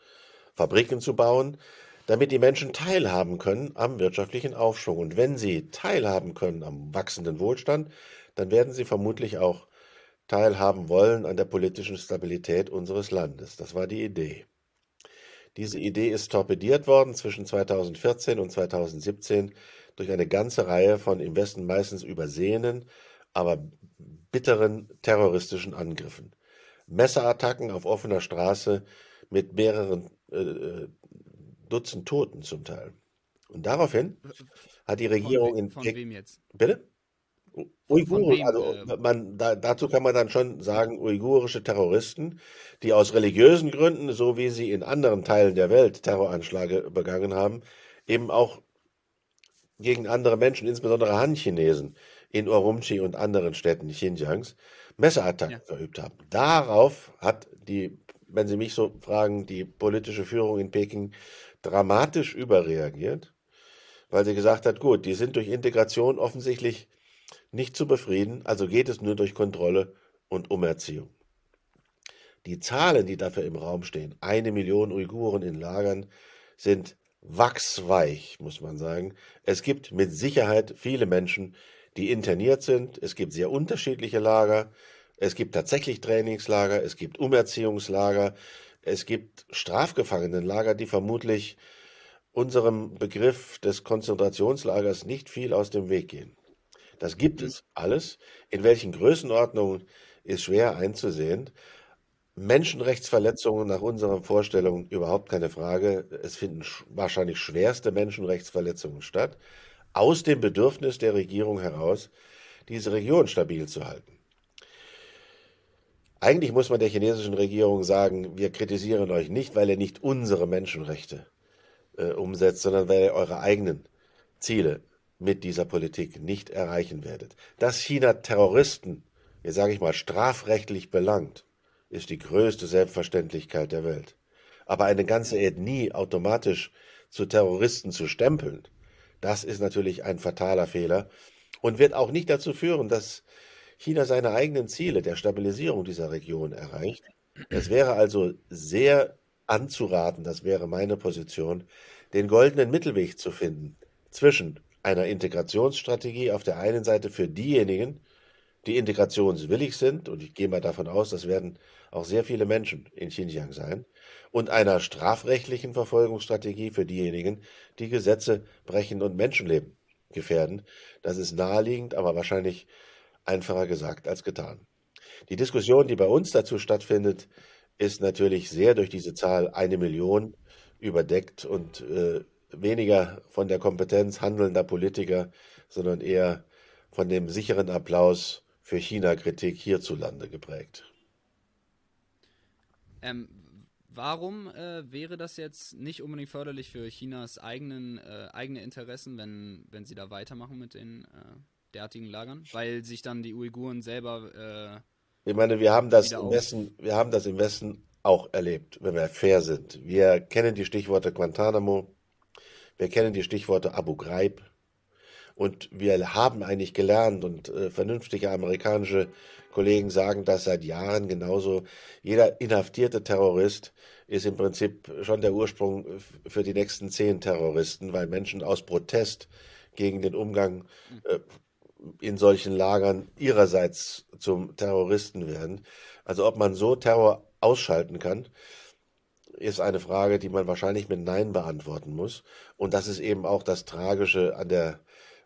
C: Fabriken zu bauen, damit die Menschen teilhaben können am wirtschaftlichen Aufschwung. Und wenn sie teilhaben können am wachsenden Wohlstand, dann werden sie vermutlich auch teilhaben wollen an der politischen Stabilität unseres Landes. Das war die Idee. Diese Idee ist torpediert worden zwischen 2014 und 2017 durch eine ganze Reihe von im Westen meistens übersehenen, aber bitteren terroristischen Angriffen. Messerattacken auf offener Straße mit mehreren äh, Dutzend Toten zum Teil. Und daraufhin hat die Regierung
A: von,
C: in
A: von wem jetzt?
C: Bitte? Uiguren, also
A: äh,
C: man, da, dazu kann man dann schon sagen, uigurische Terroristen, die aus religiösen Gründen, so wie sie in anderen Teilen der Welt Terroranschläge begangen haben, eben auch gegen andere Menschen, insbesondere Han-Chinesen in Urumqi und anderen Städten Xinjiangs, Messerattacken ja. verübt haben. Darauf hat die, wenn Sie mich so fragen, die politische Führung in Peking dramatisch überreagiert, weil sie gesagt hat, gut, die sind durch Integration offensichtlich nicht zu befrieden, also geht es nur durch Kontrolle und Umerziehung. Die Zahlen, die dafür im Raum stehen, eine Million Uiguren in Lagern, sind wachsweich, muss man sagen. Es gibt mit Sicherheit viele Menschen, die interniert sind. Es gibt sehr unterschiedliche Lager. Es gibt tatsächlich Trainingslager. Es gibt Umerziehungslager. Es gibt Strafgefangenenlager, die vermutlich unserem Begriff des Konzentrationslagers nicht viel aus dem Weg gehen. Das gibt es alles. In welchen Größenordnungen ist schwer einzusehen. Menschenrechtsverletzungen nach unserer Vorstellung überhaupt keine Frage. Es finden wahrscheinlich schwerste Menschenrechtsverletzungen statt. Aus dem Bedürfnis der Regierung heraus, diese Region stabil zu halten. Eigentlich muss man der chinesischen Regierung sagen, wir kritisieren euch nicht, weil ihr nicht unsere Menschenrechte äh, umsetzt, sondern weil ihr eure eigenen Ziele mit dieser Politik nicht erreichen werdet. Dass China Terroristen, jetzt sage ich mal, strafrechtlich belangt, ist die größte Selbstverständlichkeit der Welt. Aber eine ganze Ethnie automatisch zu Terroristen zu stempeln, das ist natürlich ein fataler Fehler und wird auch nicht dazu führen, dass China seine eigenen Ziele der Stabilisierung dieser Region erreicht. Es wäre also sehr anzuraten, das wäre meine Position, den goldenen Mittelweg zu finden zwischen einer Integrationsstrategie auf der einen Seite für diejenigen, die integrationswillig sind, und ich gehe mal davon aus, das werden auch sehr viele Menschen in Xinjiang sein, und einer strafrechtlichen Verfolgungsstrategie für diejenigen, die Gesetze brechen und Menschenleben gefährden. Das ist naheliegend, aber wahrscheinlich einfacher gesagt als getan. Die Diskussion, die bei uns dazu stattfindet, ist natürlich sehr durch diese Zahl eine Million überdeckt und äh, weniger von der Kompetenz handelnder Politiker, sondern eher von dem sicheren Applaus für China-Kritik hierzulande geprägt.
A: Ähm, warum äh, wäre das jetzt nicht unbedingt förderlich für Chinas eigenen, äh, eigene Interessen, wenn, wenn sie da weitermachen mit den äh, derartigen Lagern? Weil sich dann die Uiguren selber.
C: Äh, ich meine, wir haben, das im Westen, wir haben das im Westen auch erlebt, wenn wir fair sind. Wir kennen die Stichworte Guantanamo, wir kennen die Stichworte Abu Ghraib, und wir haben eigentlich gelernt und äh, vernünftige amerikanische Kollegen sagen das seit Jahren genauso. Jeder inhaftierte Terrorist ist im Prinzip schon der Ursprung für die nächsten zehn Terroristen, weil Menschen aus Protest gegen den Umgang äh, in solchen Lagern ihrerseits zum Terroristen werden. Also ob man so Terror ausschalten kann, ist eine Frage, die man wahrscheinlich mit Nein beantworten muss. Und das ist eben auch das Tragische an der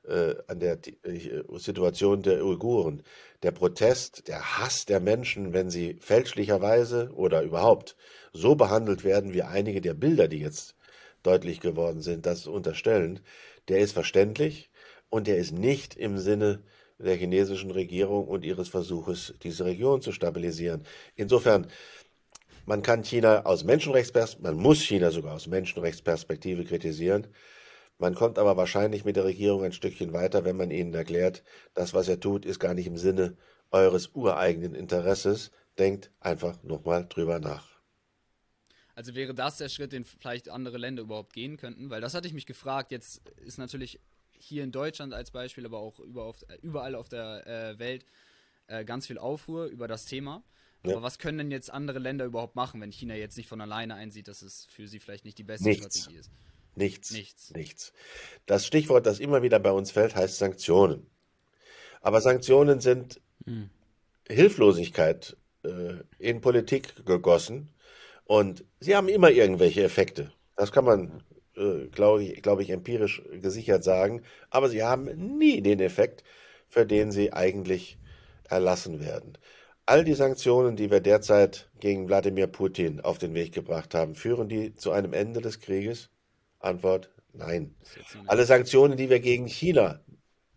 C: äh, an der äh, Situation der Uiguren. Der Protest, der Hass der Menschen, wenn sie fälschlicherweise oder überhaupt so behandelt werden, wie einige der Bilder, die jetzt deutlich geworden sind, das unterstellen, der ist verständlich und der ist nicht im Sinne der chinesischen Regierung und ihres Versuches, diese Region zu stabilisieren. Insofern, man kann China aus Menschenrechtsperspektive, man muss China sogar aus Menschenrechtsperspektive kritisieren. Man kommt aber wahrscheinlich mit der Regierung ein Stückchen weiter, wenn man ihnen erklärt, das, was er tut, ist gar nicht im Sinne eures ureigenen Interesses. Denkt einfach nochmal drüber nach.
A: Also wäre das der Schritt, den vielleicht andere Länder überhaupt gehen könnten? Weil das hatte ich mich gefragt. Jetzt ist natürlich hier in Deutschland als Beispiel, aber auch überall auf der äh, Welt äh, ganz viel Aufruhr über das Thema. Ja. Aber was können denn jetzt andere Länder überhaupt machen, wenn China jetzt nicht von alleine einsieht, dass es für sie vielleicht nicht die beste
C: Nichts.
A: Strategie ist?
C: Nichts. Nichts. Nichts. Das Stichwort, das immer wieder bei uns fällt, heißt Sanktionen. Aber Sanktionen sind hm. Hilflosigkeit äh, in Politik gegossen und sie haben immer irgendwelche Effekte. Das kann man, äh, glaube ich, glaub ich, empirisch gesichert sagen. Aber sie haben nie den Effekt, für den sie eigentlich erlassen werden. All die Sanktionen, die wir derzeit gegen Wladimir Putin auf den Weg gebracht haben, führen die zu einem Ende des Krieges? Antwort nein. Alle Sanktionen, die wir gegen China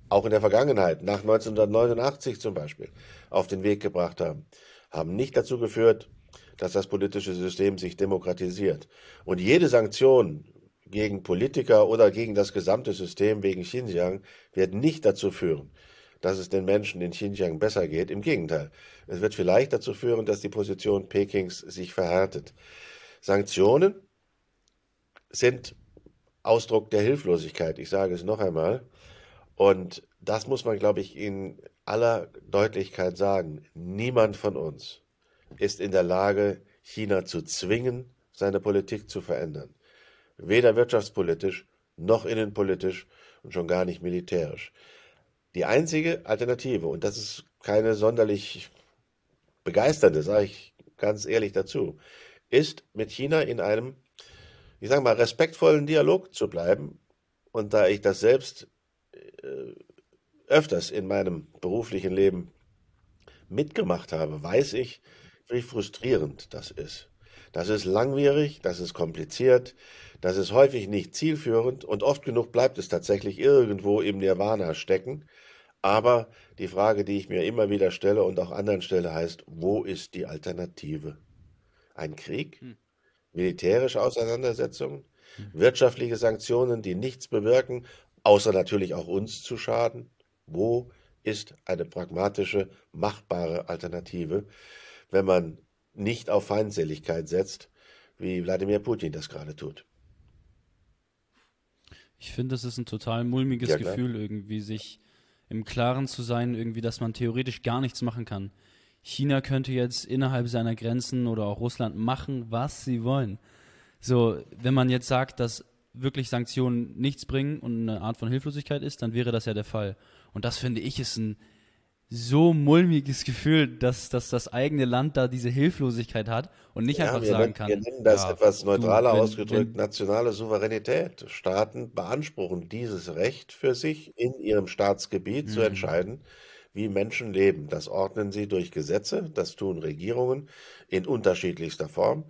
C: auch in der Vergangenheit, nach 1989 zum Beispiel, auf den Weg gebracht haben, haben nicht dazu geführt, dass das politische System sich demokratisiert. Und jede Sanktion gegen Politiker oder gegen das gesamte System wegen Xinjiang wird nicht dazu führen, dass es den Menschen in Xinjiang besser geht. Im Gegenteil, es wird vielleicht dazu führen, dass die Position Pekings sich verhärtet. Sanktionen sind Ausdruck der Hilflosigkeit. Ich sage es noch einmal. Und das muss man, glaube ich, in aller Deutlichkeit sagen. Niemand von uns ist in der Lage, China zu zwingen, seine Politik zu verändern. Weder wirtschaftspolitisch noch innenpolitisch und schon gar nicht militärisch. Die einzige Alternative, und das ist keine sonderlich begeisternde, sage ich ganz ehrlich dazu, ist mit China in einem ich sage mal, respektvollen Dialog zu bleiben. Und da ich das selbst äh, öfters in meinem beruflichen Leben mitgemacht habe, weiß ich, wie frustrierend das ist. Das ist langwierig, das ist kompliziert, das ist häufig nicht zielführend und oft genug bleibt es tatsächlich irgendwo im Nirvana stecken. Aber die Frage, die ich mir immer wieder stelle und auch anderen stelle, heißt, wo ist die Alternative? Ein Krieg? Hm militärische Auseinandersetzungen, mhm. wirtschaftliche Sanktionen, die nichts bewirken, außer natürlich auch uns zu schaden. Wo ist eine pragmatische, machbare Alternative, wenn man nicht auf Feindseligkeit setzt, wie Wladimir Putin das gerade tut?
B: Ich finde, das ist ein total mulmiges ja, Gefühl, irgendwie sich im Klaren zu sein, irgendwie, dass man theoretisch gar nichts machen kann. China könnte jetzt innerhalb seiner Grenzen oder auch Russland machen, was sie wollen. So, wenn man jetzt sagt, dass wirklich Sanktionen nichts bringen und eine Art von Hilflosigkeit ist, dann wäre das ja der Fall. Und das finde ich ist ein so mulmiges Gefühl, dass, dass das eigene Land da diese Hilflosigkeit hat und nicht
C: Ja,
B: einfach
C: wir
B: sagen
C: nennen,
B: kann.
C: wir nennen das
B: ja,
C: etwas
B: du,
C: neutraler
B: wenn-
C: ausgedrückt
B: wenn-
C: nationale Souveränität. Staaten beanspruchen dieses Recht für sich, in ihrem Staatsgebiet zu
B: Mhm.
C: entscheiden, wie Menschen leben. Das ordnen sie durch Gesetze, das tun Regierungen in unterschiedlichster Form.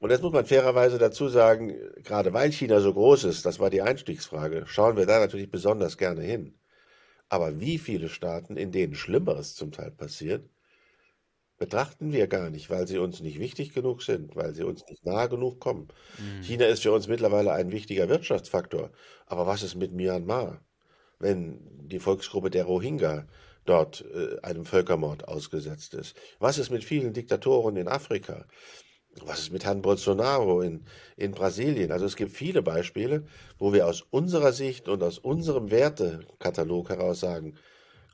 C: Und jetzt muss man fairerweise dazu sagen, gerade weil China so groß ist, das war die Einstiegsfrage, schauen wir da natürlich besonders gerne hin. Aber wie viele Staaten, in denen Schlimmeres zum Teil passiert, betrachten wir gar nicht, weil sie uns nicht wichtig genug sind, weil sie uns nicht nahe genug kommen. China ist für uns mittlerweile ein wichtiger Wirtschaftsfaktor. Aber was ist mit Myanmar, wenn die Volksgruppe der Rohingya dort äh, einem Völkermord ausgesetzt ist? Was ist mit vielen Diktatoren in Afrika? Was ist mit Herrn Bolsonaro in, in Brasilien? Also es gibt viele Beispiele, wo wir aus unserer Sicht und aus unserem Wertekatalog heraus sagen,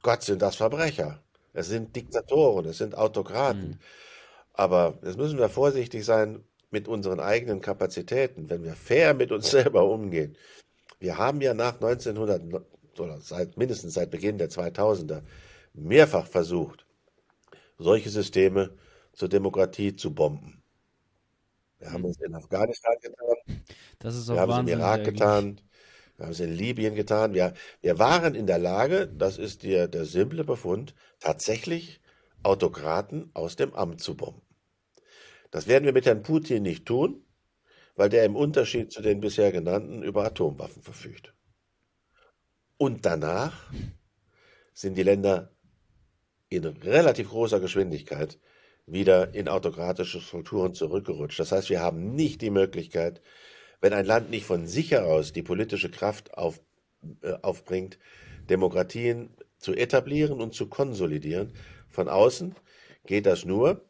C: Gott sind das Verbrecher. Es sind Diktatoren, es sind Autokraten. Aber jetzt müssen wir vorsichtig sein mit unseren eigenen Kapazitäten, wenn wir fair mit uns selber umgehen. Wir haben ja nach 1900 oder seit mindestens seit Beginn der 2000er mehrfach versucht, solche Systeme zur Demokratie zu bomben. Wir haben es in Afghanistan getan,
B: Das ist
C: wir
B: auch
C: haben es im. Irak getan, wir haben es in Libyen getan. Wir, wir waren in der Lage, das ist der, der simple Befund, tatsächlich Autokraten aus dem Amt zu bomben. Das werden wir mit Herrn Putin nicht tun, weil der im Unterschied zu den bisher genannten über Atomwaffen verfügt. Und danach sind die Länder in relativ großer Geschwindigkeit wieder in autokratische Strukturen zurückgerutscht. Das heißt, wir haben nicht die Möglichkeit, wenn ein Land nicht von sich heraus die politische Kraft auf, äh, aufbringt, Demokratien zu etablieren und zu konsolidieren. Von außen geht das nur,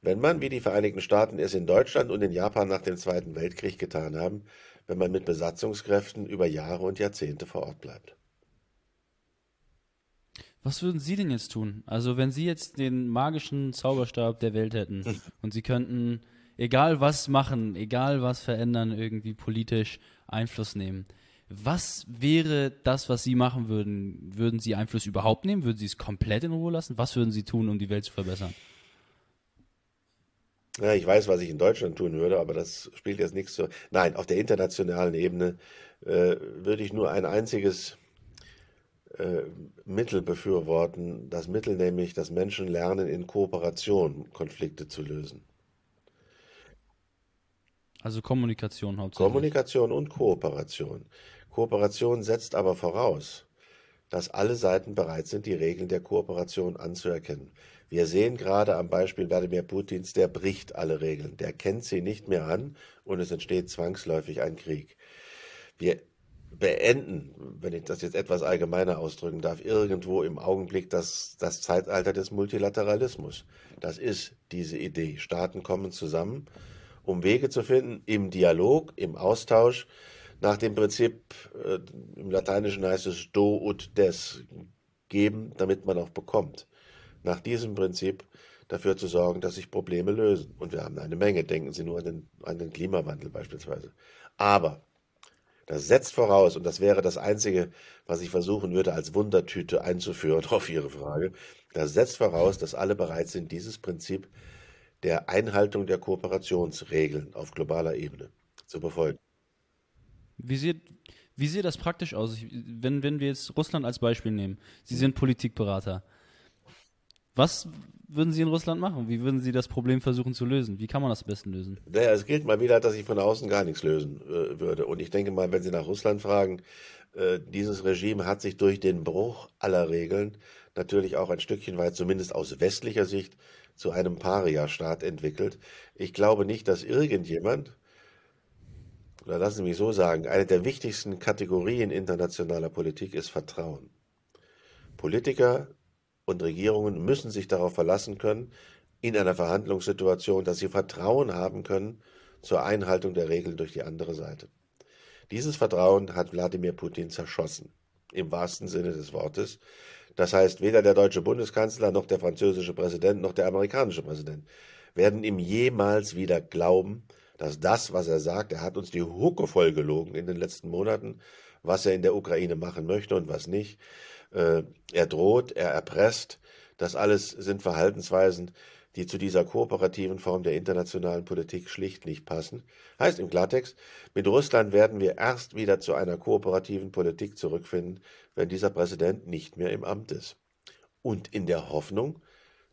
C: wenn man, wie die Vereinigten Staaten es in Deutschland und in Japan nach dem Zweiten Weltkrieg getan haben, wenn man mit Besatzungskräften über Jahre und Jahrzehnte vor Ort bleibt.
B: Was würden Sie denn jetzt tun? Also, wenn Sie jetzt den magischen Zauberstab der Welt hätten und Sie könnten, egal was machen, egal was verändern, irgendwie politisch Einfluss nehmen. Was wäre das, was Sie machen würden? Würden Sie Einfluss überhaupt nehmen? Würden Sie es komplett in Ruhe lassen? Was würden Sie tun, um die Welt zu verbessern?
C: Ja, ich weiß, was ich in Deutschland tun würde, aber das spielt jetzt nichts zu. Nein, auf der internationalen Ebene äh, würde ich nur ein einziges äh, Mittel befürworten. Das Mittel nämlich, dass Menschen lernen, in Kooperation Konflikte zu lösen.
B: Also Kommunikation hauptsächlich.
C: Kommunikation und Kooperation. Kooperation setzt aber voraus, dass alle Seiten bereit sind, die Regeln der Kooperation anzuerkennen. Wir sehen gerade am Beispiel Wladimir Putins, der bricht alle Regeln, der kennt sie nicht mehr an und es entsteht zwangsläufig ein Krieg. Wir beenden, wenn ich das jetzt etwas allgemeiner ausdrücken darf, irgendwo im Augenblick das, das Zeitalter des Multilateralismus. Das ist diese Idee. Staaten kommen zusammen, um Wege zu finden, im Dialog, im Austausch, nach dem Prinzip, äh, im Lateinischen heißt es do ut des, geben, damit man auch bekommt. Nach diesem Prinzip dafür zu sorgen, dass sich Probleme lösen. Und wir haben eine Menge. Denken Sie nur an den, an den Klimawandel beispielsweise. Aber das setzt voraus, und das wäre das Einzige, was ich versuchen würde, als Wundertüte einzuführen auf Ihre Frage, das setzt voraus, dass alle bereit sind, dieses Prinzip der Einhaltung der Kooperationsregeln auf globaler Ebene zu befolgen.
B: Wie sieht, wie sieht das praktisch aus? Ich- Wenn, wenn wir jetzt Russland als Beispiel nehmen. Sie sind Politikberater. Was würden Sie in Russland machen? Wie würden Sie das Problem versuchen zu lösen? Wie kann man das am besten lösen?
C: Naja, es gilt mal wieder, dass ich von außen gar nichts lösen äh, würde. Und ich denke mal, wenn Sie nach Russland fragen, äh, dieses Regime hat sich durch den Bruch aller Regeln natürlich auch ein Stückchen weit, zumindest aus westlicher Sicht, zu einem Paria-Staat entwickelt. Ich glaube nicht, dass irgendjemand, oder lassen Sie mich so sagen, eine der wichtigsten Kategorien internationaler Politik ist Vertrauen. Politiker und Regierungen müssen sich darauf verlassen können, in einer Verhandlungssituation, dass sie Vertrauen haben können zur Einhaltung der Regeln durch die andere Seite. Dieses Vertrauen hat Wladimir Putin zerschossen, im wahrsten Sinne des Wortes. Das heißt, weder der deutsche Bundeskanzler noch der französische Präsident noch der amerikanische Präsident werden ihm jemals wieder glauben, dass das, was er sagt, er hat uns die Hucke voll gelogen in den letzten Monaten, was er in der Ukraine machen möchte und was nicht. Äh, er droht, er erpresst. Das alles sind Verhaltensweisen, die zu dieser kooperativen Form der internationalen Politik schlicht nicht passen. Heißt im Klartext, mit Russland werden wir erst wieder zu einer kooperativen Politik zurückfinden, wenn dieser Präsident nicht mehr im Amt ist. Und in der Hoffnung,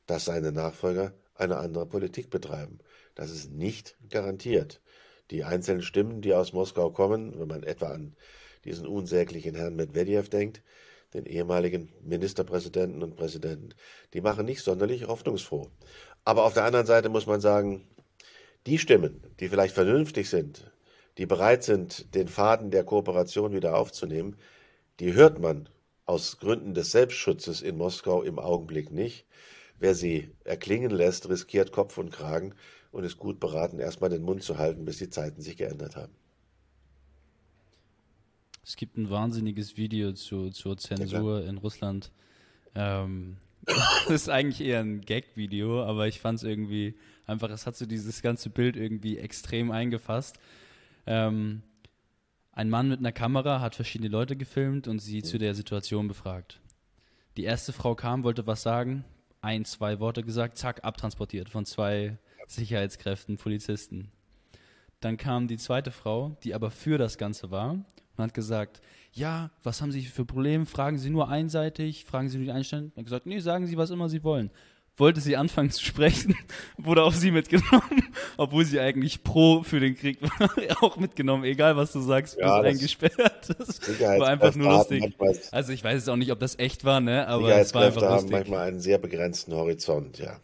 C: dass seine Nachfolger eine andere Politik betreiben. Das ist nicht garantiert. Die einzelnen Stimmen, die aus Moskau kommen, wenn man etwa an diesen unsäglichen Herrn Medvedev denkt, den ehemaligen Ministerpräsidenten und Präsidenten, die machen nicht sonderlich hoffnungsfroh. Aber auf der anderen Seite muss man sagen, die Stimmen, die vielleicht vernünftig sind, die bereit sind, den Faden der Kooperation wieder aufzunehmen, die hört man aus Gründen des Selbstschutzes in Moskau im Augenblick nicht. Wer sie erklingen lässt, riskiert Kopf und Kragen und ist gut beraten, erstmal den Mund zu halten, bis die Zeiten sich geändert haben.
B: Es gibt ein wahnsinniges Video zu, zur Zensur ja, in Russland. Ähm, das ist eigentlich eher ein Gag-Video, aber ich fand es irgendwie einfach, es hat so dieses ganze Bild irgendwie extrem eingefasst. Ähm, ein Mann mit einer Kamera hat verschiedene Leute gefilmt und sie zu der Situation befragt. Die erste Frau kam, wollte was sagen, ein, zwei Worte gesagt, zack, abtransportiert von zwei Sicherheitskräften, Polizisten. Dann kam die zweite Frau, die aber für das Ganze war und hat gesagt, ja, was haben Sie für Probleme? Fragen Sie nur einseitig, fragen Sie nur die Einstellung. Er hat gesagt, nee, sagen Sie, was immer Sie wollen. Wollte sie anfangen zu sprechen, wurde auch sie mitgenommen, obwohl sie eigentlich pro für den Krieg war, auch mitgenommen. Egal, was du sagst, ja, bist eingesperrt. Das war einfach nur lustig. Also ich weiß jetzt auch nicht, ob das echt war, ne? Aber es war einfach lustig. haben
C: manchmal einen sehr begrenzten Horizont, ja.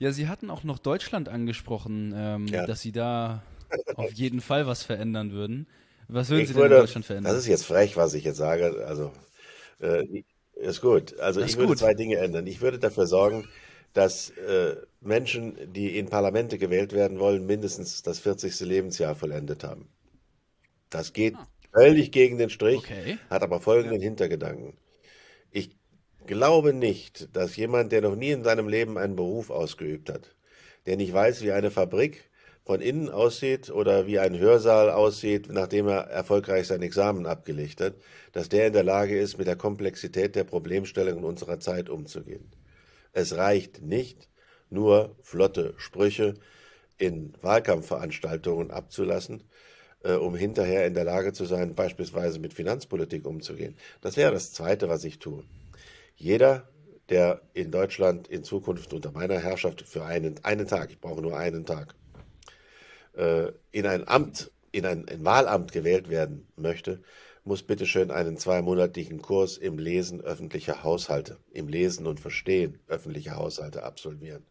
B: ja, sie hatten auch noch Deutschland angesprochen, ähm, ja. dass sie da auf jeden Fall was verändern würden. Was würden ich Sie denn würde, in Deutschland verändern?
C: Das ist jetzt frech, was ich jetzt sage. Also äh, ist gut. Also das ich würde gut. zwei Dinge ändern. Ich würde dafür sorgen, dass äh, Menschen, die in Parlamente gewählt werden wollen, mindestens das 40. Lebensjahr vollendet haben. Das geht ah. völlig gegen den Strich, okay. hat aber folgenden ja. Hintergedanken. Ich glaube nicht, dass jemand, der noch nie in seinem Leben einen Beruf ausgeübt hat, der nicht weiß, wie eine Fabrik von innen aussieht oder wie ein Hörsaal aussieht, nachdem er erfolgreich sein Examen abgelegt hat, dass der in der Lage ist, mit der Komplexität der Problemstellungen unserer Zeit umzugehen. Es reicht nicht, nur flotte Sprüche in Wahlkampfveranstaltungen abzulassen, äh, um hinterher in der Lage zu sein, beispielsweise mit Finanzpolitik umzugehen. Das wäre das Zweite, was ich tue. Jeder, der in Deutschland in Zukunft unter meiner Herrschaft für einen, einen Tag, ich brauche nur einen Tag, äh, in ein Amt, in ein, ein Wahlamt gewählt werden möchte, muss bitteschön einen zweimonatigen Kurs im Lesen öffentlicher Haushalte, im Lesen und Verstehen öffentlicher Haushalte absolvieren.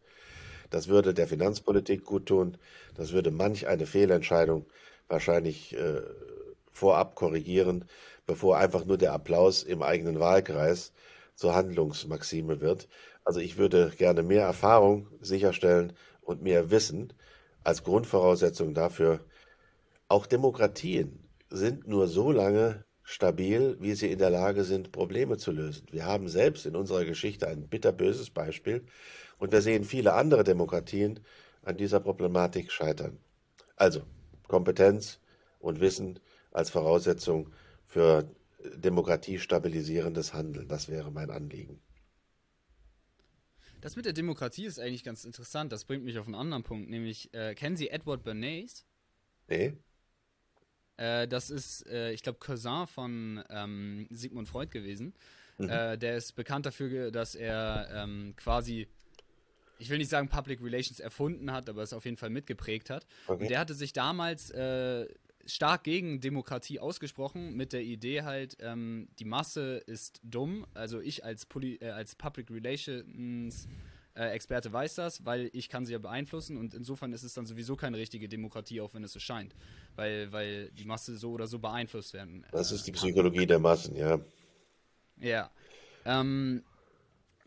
C: Das würde der Finanzpolitik gut tun, das würde manch eine Fehlentscheidung wahrscheinlich äh, vorab korrigieren, bevor einfach nur der Applaus im eigenen Wahlkreis zur Handlungsmaxime wird. Also ich würde gerne mehr Erfahrung sicherstellen und mehr Wissen, als Grundvoraussetzung dafür, auch Demokratien sind nur so lange stabil, wie sie in der Lage sind, Probleme zu lösen. Wir haben selbst in unserer Geschichte ein bitterböses Beispiel und wir sehen viele andere Demokratien an dieser Problematik scheitern. Also Kompetenz und Wissen als Voraussetzung für demokratiestabilisierendes Handeln, das wäre mein Anliegen.
A: Das mit der Demokratie ist eigentlich ganz interessant. Das bringt mich auf einen anderen Punkt, nämlich, äh, kennen Sie Edward Bernays?
C: Nee.
A: Äh, das ist, äh, ich glaube, Cousin von ähm, Sigmund Freud gewesen. Mhm. Äh, der ist bekannt dafür, dass er ähm, quasi, ich will nicht sagen Public Relations erfunden hat, aber es auf jeden Fall mitgeprägt hat. Okay. Und der hatte sich damals äh, stark gegen Demokratie ausgesprochen, mit der Idee halt, ähm, die Masse ist dumm. Also ich als, Poli äh, als Public Relations äh, Experte weiß das, weil ich kann sie ja beeinflussen und insofern ist es dann sowieso keine richtige Demokratie, auch wenn es so scheint. Weil, weil die Masse so oder so beeinflusst werden.
C: Äh, das ist die Psychologie der Massen, ja.
A: Ja. Ähm,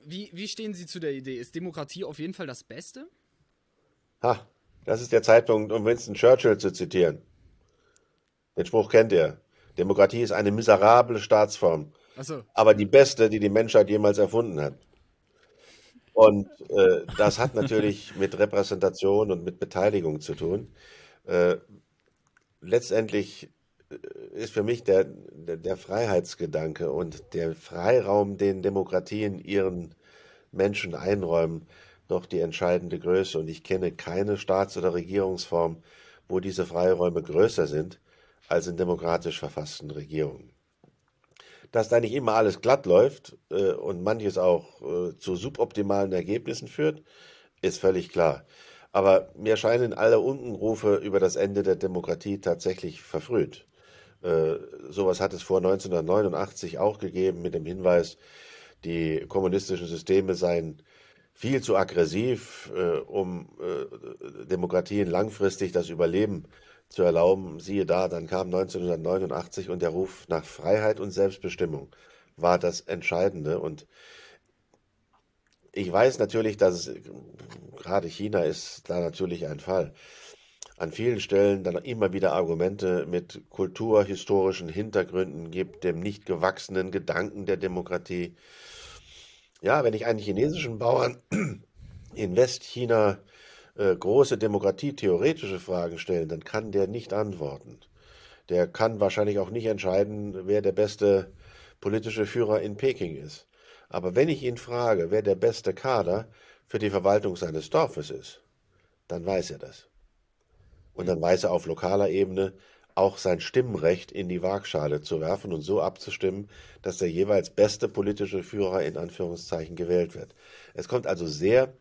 A: wie, wie stehen Sie zu der Idee? Ist Demokratie auf jeden Fall das Beste?
C: Ha, das ist der Zeitpunkt, um Winston Churchill zu zitieren. Den Spruch kennt ihr. Demokratie ist eine miserable Staatsform. So. Aber die beste, die die Menschheit jemals erfunden hat. Und äh, das hat natürlich mit Repräsentation und mit Beteiligung zu tun. Äh, letztendlich äh, ist für mich der, der, der, Freiheitsgedanke und der Freiraum, den Demokratien ihren Menschen einräumen, noch die entscheidende Größe. Und ich kenne keine Staats- oder Regierungsform, wo diese Freiräume größer sind als in demokratisch verfassten Regierungen. Dass da nicht immer alles glatt läuft äh, und manches auch äh, zu suboptimalen Ergebnissen führt, ist völlig klar. Aber mir scheinen alle Unkenrufe über das Ende der Demokratie tatsächlich verfrüht. Äh, sowas hat es vor 1989 auch gegeben mit dem Hinweis, die kommunistischen Systeme seien viel zu aggressiv, äh, um äh, Demokratien langfristig das Überleben zu erlauben. Siehe da, dann kam 1989 und der Ruf nach Freiheit und Selbstbestimmung war das Entscheidende. Und ich weiß natürlich, dass es, gerade China ist da natürlich ein Fall. An vielen Stellen dann immer wieder Argumente mit kulturhistorischen Hintergründen gibt, dem nicht gewachsenen Gedanken der Demokratie. Ja, wenn ich einen chinesischen Bauern in Westchina äh, große demokratietheoretische Fragen stelle, dann kann der nicht antworten. Der kann wahrscheinlich auch nicht entscheiden, wer der beste politische Führer in Peking ist. Aber wenn ich ihn frage, wer der beste Kader für die Verwaltung seines Dorfes ist, dann weiß er das. Und dann weiß er auf lokaler Ebene auch sein Stimmrecht in die Waagschale zu werfen und so abzustimmen, dass der jeweils beste politische Führer in Anführungszeichen gewählt wird. Es kommt also sehr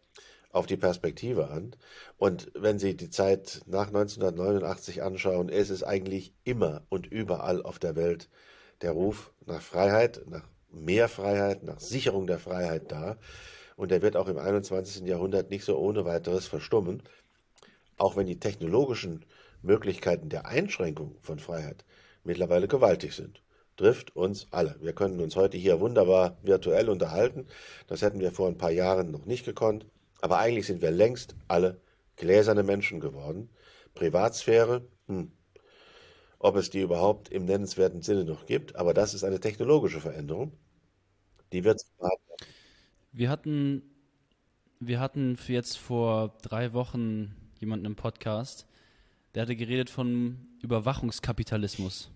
C: auf die Perspektive an. Und wenn Sie die Zeit nach 1989 anschauen, ist es eigentlich immer und überall auf der Welt der Ruf nach Freiheit, nach mehr Freiheit, nach Sicherung der Freiheit da. Und der wird auch im 21. Jahrhundert nicht so ohne weiteres verstummen, auch wenn die technologischen Möglichkeiten der Einschränkung von Freiheit mittlerweile gewaltig sind. Trifft uns alle. Wir können uns heute hier wunderbar virtuell unterhalten. Das hätten wir vor ein paar Jahren noch nicht gekonnt. Aber eigentlich sind wir längst alle gläserne Menschen geworden. Privatsphäre, hm, ob es die überhaupt im nennenswerten Sinne noch gibt, aber das ist eine technologische Veränderung. Die wird
B: Wir hatten, wir hatten jetzt vor drei Wochen jemanden im Podcast, der hatte geredet von Überwachungskapitalismus.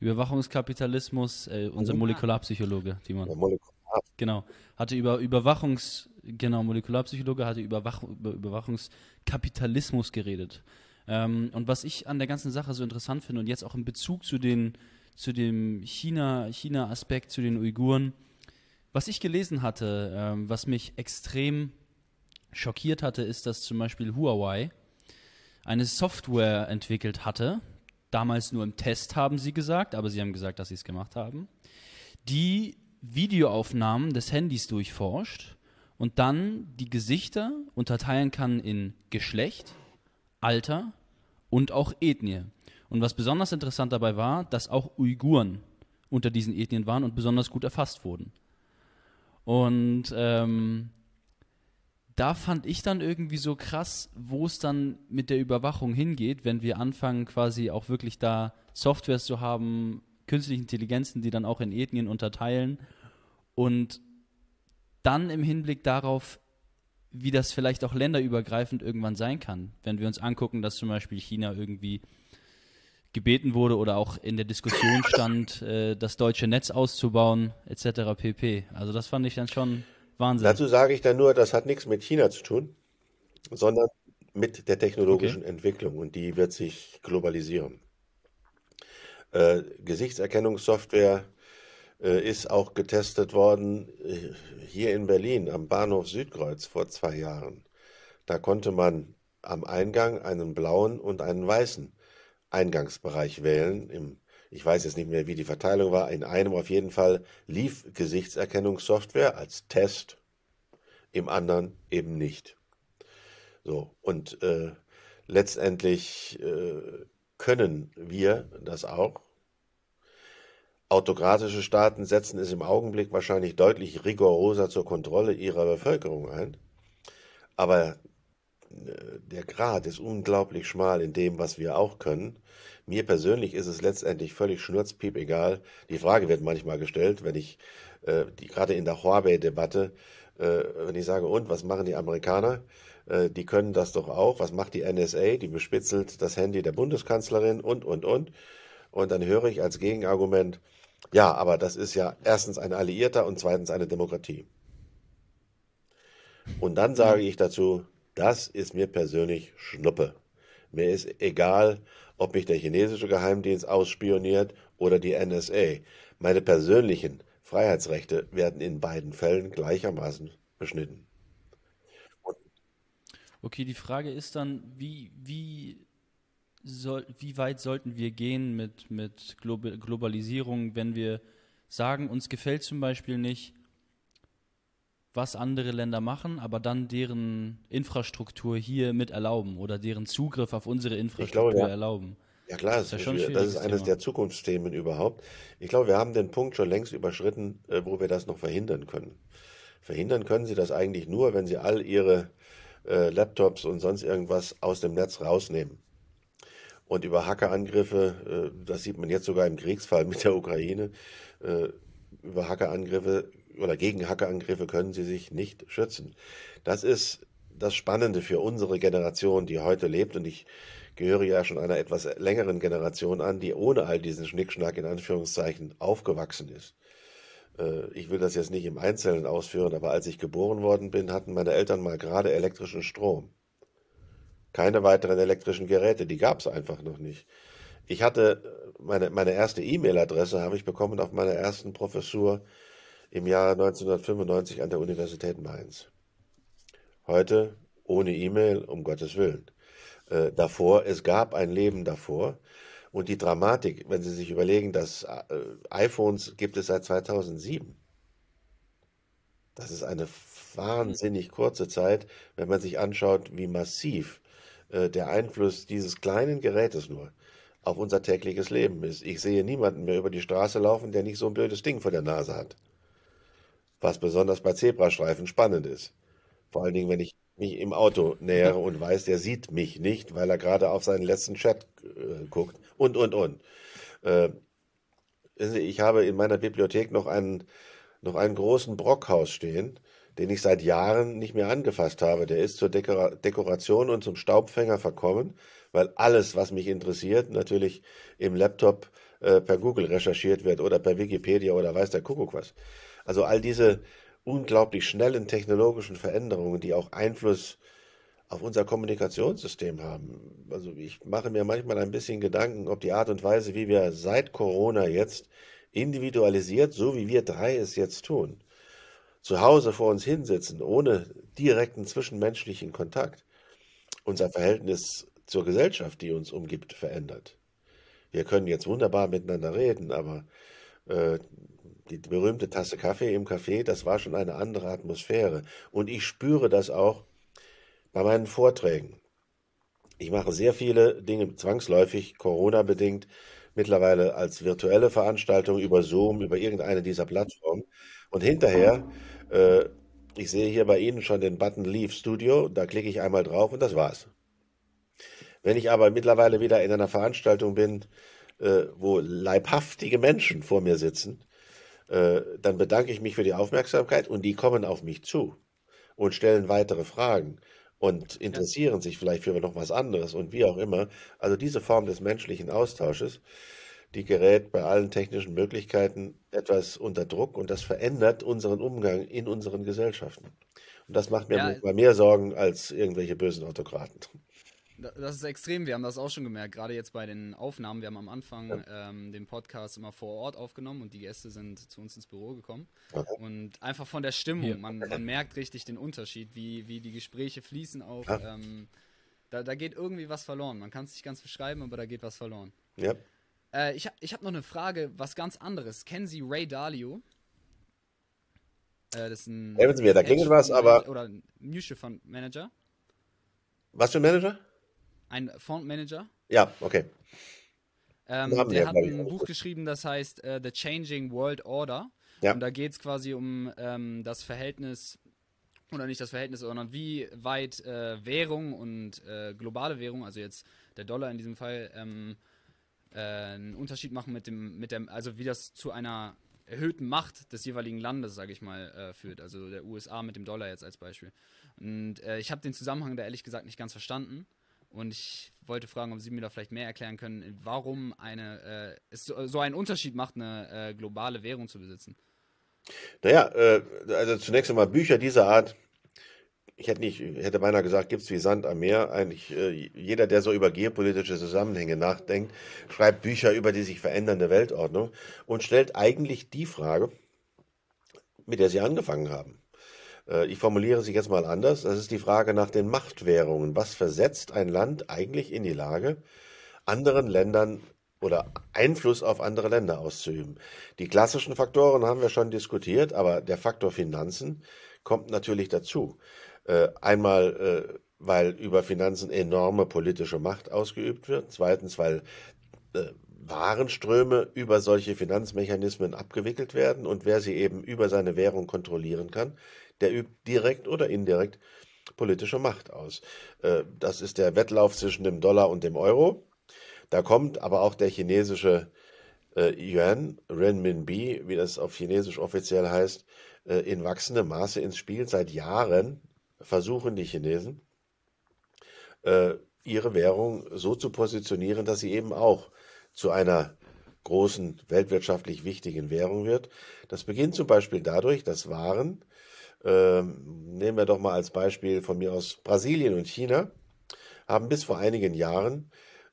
B: Überwachungskapitalismus, äh, unser Molekularpsychologe, Timon. Molekular. Genau. Hatte über Überwachungs, genau, Molekularpsychologe hatte Überwach, über Überwachungskapitalismus geredet. Ähm, und was ich an der ganzen Sache so interessant finde und jetzt auch in Bezug zu, den, zu dem China-Aspekt, China zu den Uiguren, was ich gelesen hatte, ähm, was mich extrem schockiert hatte, ist, dass zum Beispiel Huawei eine Software entwickelt hatte, damals nur im Test haben sie gesagt, aber sie haben gesagt, dass sie es gemacht haben, die Videoaufnahmen des Handys durchforscht und dann die Gesichter unterteilen kann in Geschlecht, Alter und auch Ethnie. Und was besonders interessant dabei war, dass auch Uiguren unter diesen Ethnien waren und besonders gut erfasst wurden. Und ähm, da fand ich dann irgendwie so krass, wo es dann mit der Überwachung hingeht, wenn wir anfangen, quasi auch wirklich da Softwares zu haben, künstliche Intelligenzen, die dann auch in Ethnien unterteilen und dann im Hinblick darauf, wie das vielleicht auch länderübergreifend irgendwann sein kann. Wenn wir uns angucken, dass zum Beispiel China irgendwie gebeten wurde oder auch in der Diskussion stand, äh, das deutsche Netz auszubauen, etc. pp. Also das fand ich dann schon Wahnsinn.
C: Dazu sage ich dann nur, das hat nichts mit China zu tun, sondern mit der technologischen okay. Entwicklung und die wird sich globalisieren. Äh, Gesichtserkennungssoftware äh, ist auch getestet worden äh, hier in Berlin am Bahnhof Südkreuz vor zwei Jahren. Da konnte man am Eingang einen blauen und einen weißen Eingangsbereich wählen. Im, ich weiß jetzt nicht mehr, wie die Verteilung war. In einem auf jeden Fall lief Gesichtserkennungssoftware als Test, im anderen eben nicht. So, und äh, letztendlich äh, können wir das auch Autokratische Staaten setzen es im Augenblick wahrscheinlich deutlich rigoroser zur Kontrolle ihrer Bevölkerung ein. Aber der Grad ist unglaublich schmal in dem, was wir auch können. Mir persönlich ist es letztendlich völlig schnurzpiep egal. Die Frage wird manchmal gestellt, wenn ich äh, die, gerade in der Huawei-Debatte, äh, wenn ich sage, und was machen die Amerikaner? Äh, die können das doch auch. Was macht die NSA? Die bespitzelt das Handy der Bundeskanzlerin und, und, und. Und dann höre ich als Gegenargument, ja, aber das ist ja erstens ein Alliierter und zweitens eine Demokratie. Und dann sage ich dazu, das ist mir persönlich Schnuppe. Mir ist egal, ob mich der chinesische Geheimdienst ausspioniert oder die NSA. Meine persönlichen Freiheitsrechte werden in beiden Fällen gleichermaßen beschnitten.
B: Okay, die Frage ist dann, wie, wie, soll, wie weit sollten wir gehen mit, mit Globalisierung, wenn wir sagen, uns gefällt zum Beispiel nicht, was andere Länder machen, aber dann deren Infrastruktur hier mit erlauben oder deren Zugriff auf unsere Infrastruktur
C: glaube, ja.
B: erlauben.
C: Ja klar, das ist, ja ein das ist eines Thema. der Zukunftsthemen überhaupt. Ich glaube, wir haben den Punkt schon längst überschritten, äh, wo wir das noch verhindern können. Verhindern können sie das eigentlich nur, wenn sie all ihre äh, Laptops und sonst irgendwas aus dem Netz rausnehmen. Und über Hackerangriffe, äh, das sieht man jetzt sogar im Kriegsfall mit der Ukraine, äh, über Hackerangriffe oder gegen Hackerangriffe können sie sich nicht schützen. Das ist das Spannende für unsere Generation, die heute lebt. Und ich gehöre ja schon einer etwas längeren Generation an, die ohne all diesen Schnickschnack in Anführungszeichen aufgewachsen ist. Äh, ich will das jetzt nicht im Einzelnen ausführen, aber als ich geboren worden bin, hatten meine Eltern mal gerade elektrischen Strom. Keine weiteren elektrischen Geräte, die gab es einfach noch nicht. Ich hatte äh, meine, meine erste E-Mail-Adresse habe ich bekommen auf meiner ersten Professur im Jahre 1995 an der Universität Mainz. Heute ohne E-Mail, um Gottes Willen. Äh, davor, es gab ein Leben davor. Und die Dramatik, wenn Sie sich überlegen, dass äh, iPhones gibt es seit 2007. Das ist eine wahnsinnig kurze Zeit, wenn man sich anschaut, wie massiv äh, der Einfluss dieses kleinen Gerätes nur auf unser tägliches Leben ist. Ich sehe niemanden mehr über die Straße laufen, der nicht so ein blödes Ding vor der Nase hat was besonders bei Zebrastreifen spannend ist. Vor allen Dingen, wenn ich mich im Auto nähere und weiß, der sieht mich nicht, weil er gerade auf seinen letzten Chat äh, guckt und, und, und. Äh, ich habe in meiner Bibliothek noch einen, noch einen großen Brockhaus stehen, den ich seit Jahren nicht mehr angefasst habe. Der ist zur Dekora Dekoration und zum Staubfänger verkommen, weil alles, was mich interessiert, natürlich im Laptop äh, per Google recherchiert wird oder per Wikipedia oder weiß der Kuckuck was. Also all diese unglaublich schnellen technologischen Veränderungen, die auch Einfluss auf unser Kommunikationssystem haben. Also ich mache mir manchmal ein bisschen Gedanken, ob die Art und Weise, wie wir seit Corona jetzt individualisiert, so wie wir drei es jetzt tun, zu Hause vor uns hinsitzen, ohne direkten zwischenmenschlichen Kontakt, unser Verhältnis zur Gesellschaft, die uns umgibt, verändert. Wir können jetzt wunderbar miteinander reden, aber äh, die berühmte Tasse Kaffee im Café, das war schon eine andere Atmosphäre. Und ich spüre das auch bei meinen Vorträgen. Ich mache sehr viele Dinge zwangsläufig, Corona-bedingt, mittlerweile als virtuelle Veranstaltung über Zoom, über irgendeine dieser Plattformen. Und hinterher, äh, ich sehe hier bei Ihnen schon den Button Leave Studio, da klicke ich einmal drauf und das war's. Wenn ich aber mittlerweile wieder in einer Veranstaltung bin, äh, wo leibhaftige Menschen vor mir sitzen, äh, dann bedanke ich mich für die Aufmerksamkeit und die kommen auf mich zu und stellen weitere Fragen und interessieren ja. sich vielleicht für noch was anderes und wie auch immer. Also diese Form des menschlichen Austausches, die gerät bei allen technischen Möglichkeiten etwas unter Druck und das verändert unseren Umgang in unseren Gesellschaften. Und das macht mir ja. mehr Sorgen als irgendwelche bösen Autokraten.
A: Das ist extrem. Wir haben das auch schon gemerkt, gerade jetzt bei den Aufnahmen. Wir haben am Anfang ja. ähm, den Podcast immer vor Ort aufgenommen und die Gäste sind zu uns ins Büro gekommen. Okay. Und einfach von der Stimmung, man, man, merkt richtig den Unterschied, wie, wie die Gespräche fließen auch. Ja. Ähm, da, da geht irgendwie was verloren. Man kann es nicht ganz beschreiben, aber da geht was verloren.
C: Ja.
A: Äh, ich ich habe noch eine Frage, was ganz anderes. Kennen Sie Ray Dalio?
C: Äh, das ist ein. Helfen Sie mir, da klingelt was, aber.
A: Oder ein Mutual Fund Manager.
C: Was für ein Manager?
A: Ein Fondsmanager.
C: Ja, okay.
A: Ähm, der ja, hat ein Buch geschrieben, das heißt uh, The Changing World Order. Ja. Und da geht es quasi um ähm, das Verhältnis oder nicht das Verhältnis, sondern wie weit äh, Währung und äh, globale Währung, also jetzt der Dollar in diesem Fall, ähm, äh, einen Unterschied machen mit dem, mit dem, also wie das zu einer erhöhten Macht des jeweiligen Landes, sage ich mal, äh, führt. Also der USA mit dem Dollar jetzt als Beispiel. Und äh, ich habe den Zusammenhang da ehrlich gesagt nicht ganz verstanden. Und ich wollte fragen, ob Sie mir da vielleicht mehr erklären können, warum eine, äh, es so, einen Unterschied macht, eine globale Währung zu besitzen.
C: Naja, äh, also zunächst einmal Bücher dieser Art, ich hätte nicht, hätte beinahe gesagt, gibt es wie Sand am Meer. Eigentlich äh, jeder, der so über geopolitische Zusammenhänge nachdenkt, schreibt Bücher über die sich verändernde Weltordnung und stellt eigentlich die Frage, mit der Sie angefangen haben. Äh, ich formuliere sie jetzt mal anders. Das ist die Frage nach den Machtwährungen. Was versetzt ein Land eigentlich in die Lage, anderen Ländern oder Einfluss auf andere Länder auszuüben. Die klassischen Faktoren haben wir schon diskutiert, aber der Faktor Finanzen kommt natürlich dazu. Äh, einmal, äh, weil über Finanzen enorme politische Macht ausgeübt wird. Zweitens, weil Warenströme über solche Finanzmechanismen abgewickelt werden und wer sie eben über seine Währung kontrollieren kann, der übt direkt oder indirekt politische Macht aus. Äh, das ist der Wettlauf zwischen dem Dollar und dem Euro. Da kommt aber auch der chinesische äh, Yuan, Renminbi, wie das auf Chinesisch offiziell heißt, äh, in wachsendem Maße ins Spiel. Seit Jahren versuchen die Chinesen, ihre Währung so zu positionieren, dass sie eben auch zu einer großen weltwirtschaftlich wichtigen Währung wird. Das beginnt zum Beispiel dadurch, dass Waren, äh, nehmen wir doch mal als Beispiel von mir aus Brasilien und China, haben bis vor einigen Jahren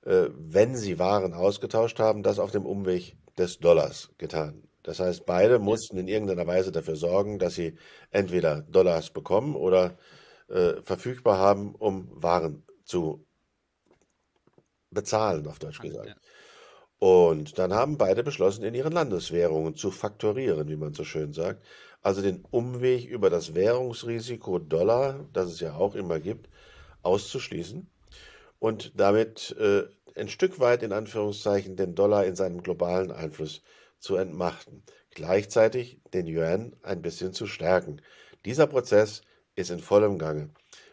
C: äh, wenn sie Waren ausgetauscht haben, das auf dem Umweg des Dollars getan. Das heißt, beide mussten in irgendeiner Weise dafür sorgen, dass sie entweder Dollars bekommen oder äh, verfügbar haben, um Waren zu bezahlen, auf Deutsch gesagt. Und dann haben beide beschlossen, in ihren Landeswährungen zu faktorieren, wie man so schön sagt. Also den Umweg über das Währungsrisiko Dollar, das es ja auch immer gibt, auszuschließen und damit äh, ein Stück weit in Anführungszeichen den Dollar in seinem globalen Einfluss zu entmachten, gleichzeitig den Yuan ein bisschen zu stärken. Dieser Prozess ist in vollem Gange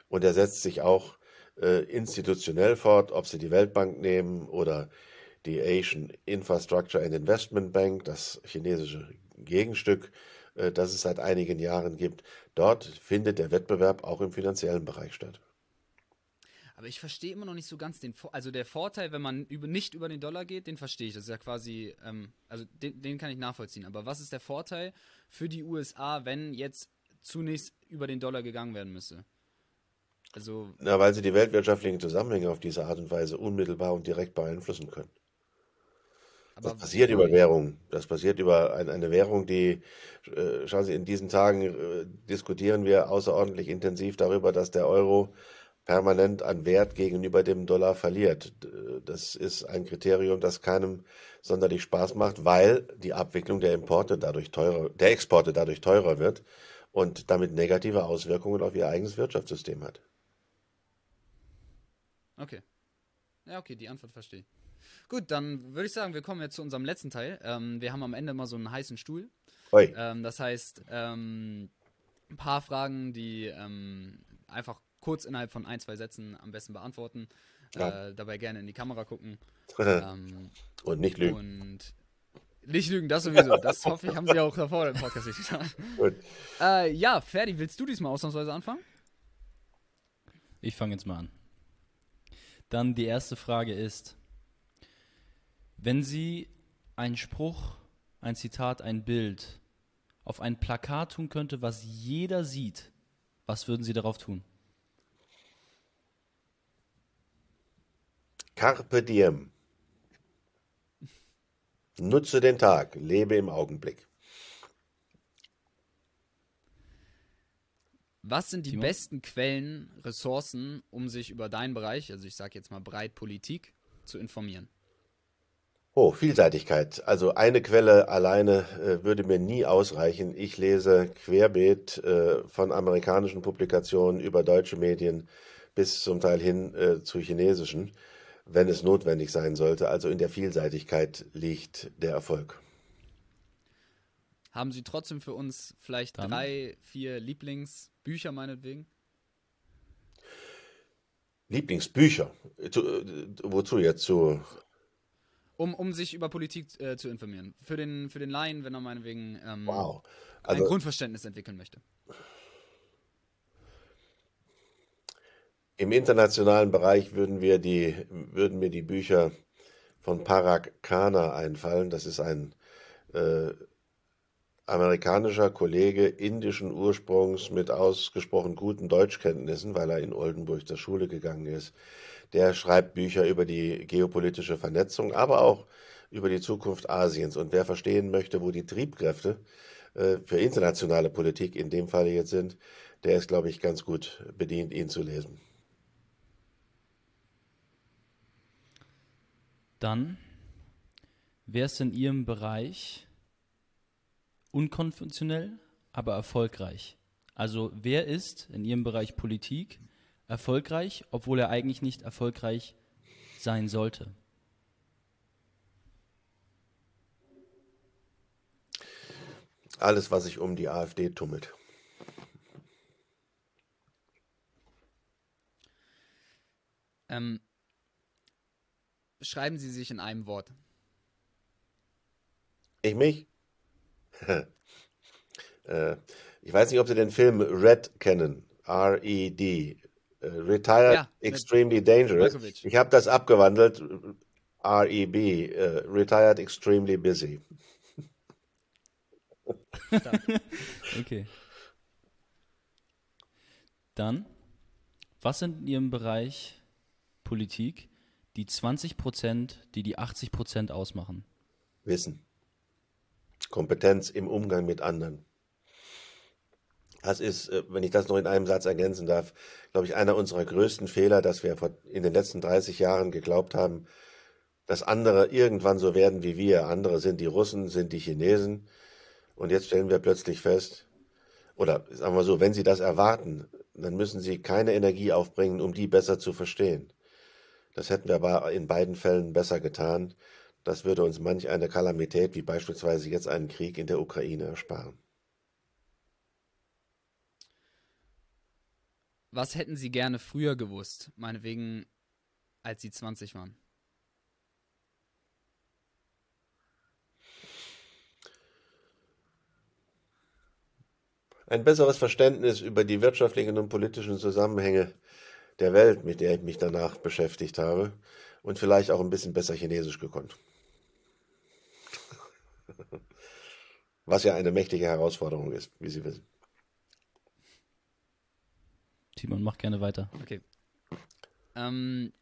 C: und er setzt sich auch äh, institutionell fort, ob Sie die Weltbank nehmen oder die Asian Infrastructure and Investment Bank, das chinesische Gegenstück, äh, das es seit einigen Jahren gibt. Dort findet der Wettbewerb auch im finanziellen Bereich statt.
A: Aber ich verstehe immer noch nicht so ganz den, also der Vorteil, wenn man über, nicht über den Dollar geht, den verstehe ich. Das ist ja quasi, ähm, also den, den kann ich nachvollziehen. Aber was ist der Vorteil für die USA, wenn jetzt zunächst über den Dollar gegangen werden müsse?
C: Also. Na, weil sie die weltwirtschaftlichen Zusammenhänge auf diese Art und Weise unmittelbar und direkt beeinflussen können. Das passiert über Währung. Das passiert über ein, eine Währung, die, äh, schauen Sie, in diesen Tagen äh, diskutieren wir außerordentlich intensiv darüber, dass der Euro permanent an Wert gegenüber dem Dollar verliert. Das ist ein Kriterium, das keinem sonderlich Spaß macht, weil die Abwicklung der Importe dadurch teurer, der Exporte dadurch teurer wird und damit negative Auswirkungen auf ihr eigenes Wirtschaftssystem hat.
A: Okay. Ja, okay, die Antwort verstehe ich. Gut, dann würde ich sagen, wir kommen jetzt zu unserem letzten Teil. Ähm, wir haben am Ende mal so einen heißen Stuhl. Ähm, das heißt, ähm, ein paar Fragen, die ähm, einfach kurz innerhalb von ein, zwei Sätzen am besten beantworten. Ja. Äh, dabei gerne in die Kamera gucken.
C: ähm, und nicht lügen.
A: Und nicht lügen, das sowieso. Das hoffe ich, haben Sie auch davor im Podcast nicht getan. Äh, ja, Ferdi, willst du diesmal ausnahmsweise anfangen?
B: Ich fange jetzt mal an. Dann die erste Frage ist, wenn Sie einen Spruch, ein Zitat, ein Bild auf ein Plakat tun könnte, was jeder sieht, was würden Sie darauf tun?
C: Carpe diem. Nutze den Tag, lebe im Augenblick.
A: Was sind die Timo? besten Quellen, Ressourcen, um sich über deinen Bereich, also ich sage jetzt mal breit Politik, zu informieren?
C: Oh, Vielseitigkeit. Also eine Quelle alleine äh, würde mir nie ausreichen. Ich lese querbeet äh, von amerikanischen Publikationen über deutsche Medien bis zum Teil hin äh, zu chinesischen wenn es notwendig sein sollte. Also in der Vielseitigkeit liegt der Erfolg.
A: Haben Sie trotzdem für uns vielleicht Dann? drei, vier Lieblings- Bücher meinetwegen?
C: Lieblingsbücher. Äh, wozu jetzt? Zu,
A: Um, um sich über Politik äh, zu informieren. Für den, für den Laien, wenn er meinetwegen ähm,
C: wow.
A: ein
C: Also
A: Grundverständnis entwickeln möchte.
C: im internationalen Bereich würden wir die, würden mir die Bücher von Parag Khanna einfallen. Das ist ein äh, amerikanischer Kollege indischen Ursprungs mit ausgesprochen guten Deutschkenntnissen, weil er in Oldenburg zur Schule gegangen ist. Der schreibt Bücher über die geopolitische Vernetzung, aber auch über die Zukunft Asiens. Und wer verstehen möchte, wo die Triebkräfte äh, für internationale Politik in dem Fall jetzt sind, der ist, glaube ich, ganz gut bedient, ihn zu lesen.
B: Dann, wer ist in Ihrem Bereich unkonventionell, aber erfolgreich? Also wer ist in Ihrem Bereich Politik erfolgreich, obwohl er eigentlich nicht erfolgreich sein sollte?
C: Alles, was sich um die AfD tummelt.
A: Ähm, schreiben Sie sich in einem Wort.
C: Ich mich? äh, ich weiß nicht, ob Sie den Film Red kennen. R-E-D. Äh, Retired
A: Ja,
C: Extremely Dangerous.
A: Malkovich.
C: Ich habe das abgewandelt. R-E-B. Äh, Retired Extremely Busy.
B: Okay. Dann, was sind in Ihrem Bereich Politik die 20 Prozent, die die 80 Prozent ausmachen?
C: Wissen. Kompetenz im Umgang mit anderen. Das ist, äh, wenn ich das noch in einem Satz ergänzen darf, glaube ich, einer unserer größten Fehler, dass wir in den letzten 30 Jahren geglaubt haben, dass andere irgendwann so werden wie wir. Andere sind die Russen, sind die Chinesen. Und jetzt stellen wir plötzlich fest, oder sagen wir so, wenn Sie das erwarten, dann müssen Sie keine Energie aufbringen, um die besser zu verstehen. Das hätten wir aber in beiden Fällen besser getan. Das würde uns manch eine Kalamität, wie beispielsweise jetzt einen Krieg in der Ukraine, ersparen.
A: Was hätten Sie gerne früher gewusst? Meinetwegen, als Sie 20 waren.
C: Ein besseres Verständnis über die wirtschaftlichen und politischen Zusammenhänge der Welt, mit der ich mich danach beschäftigt habe, und vielleicht auch ein bisschen besser Chinesisch gekonnt. Was ja eine mächtige Herausforderung ist, wie Sie wissen.
B: Timon, mach gerne weiter.
A: Okay. Ähm,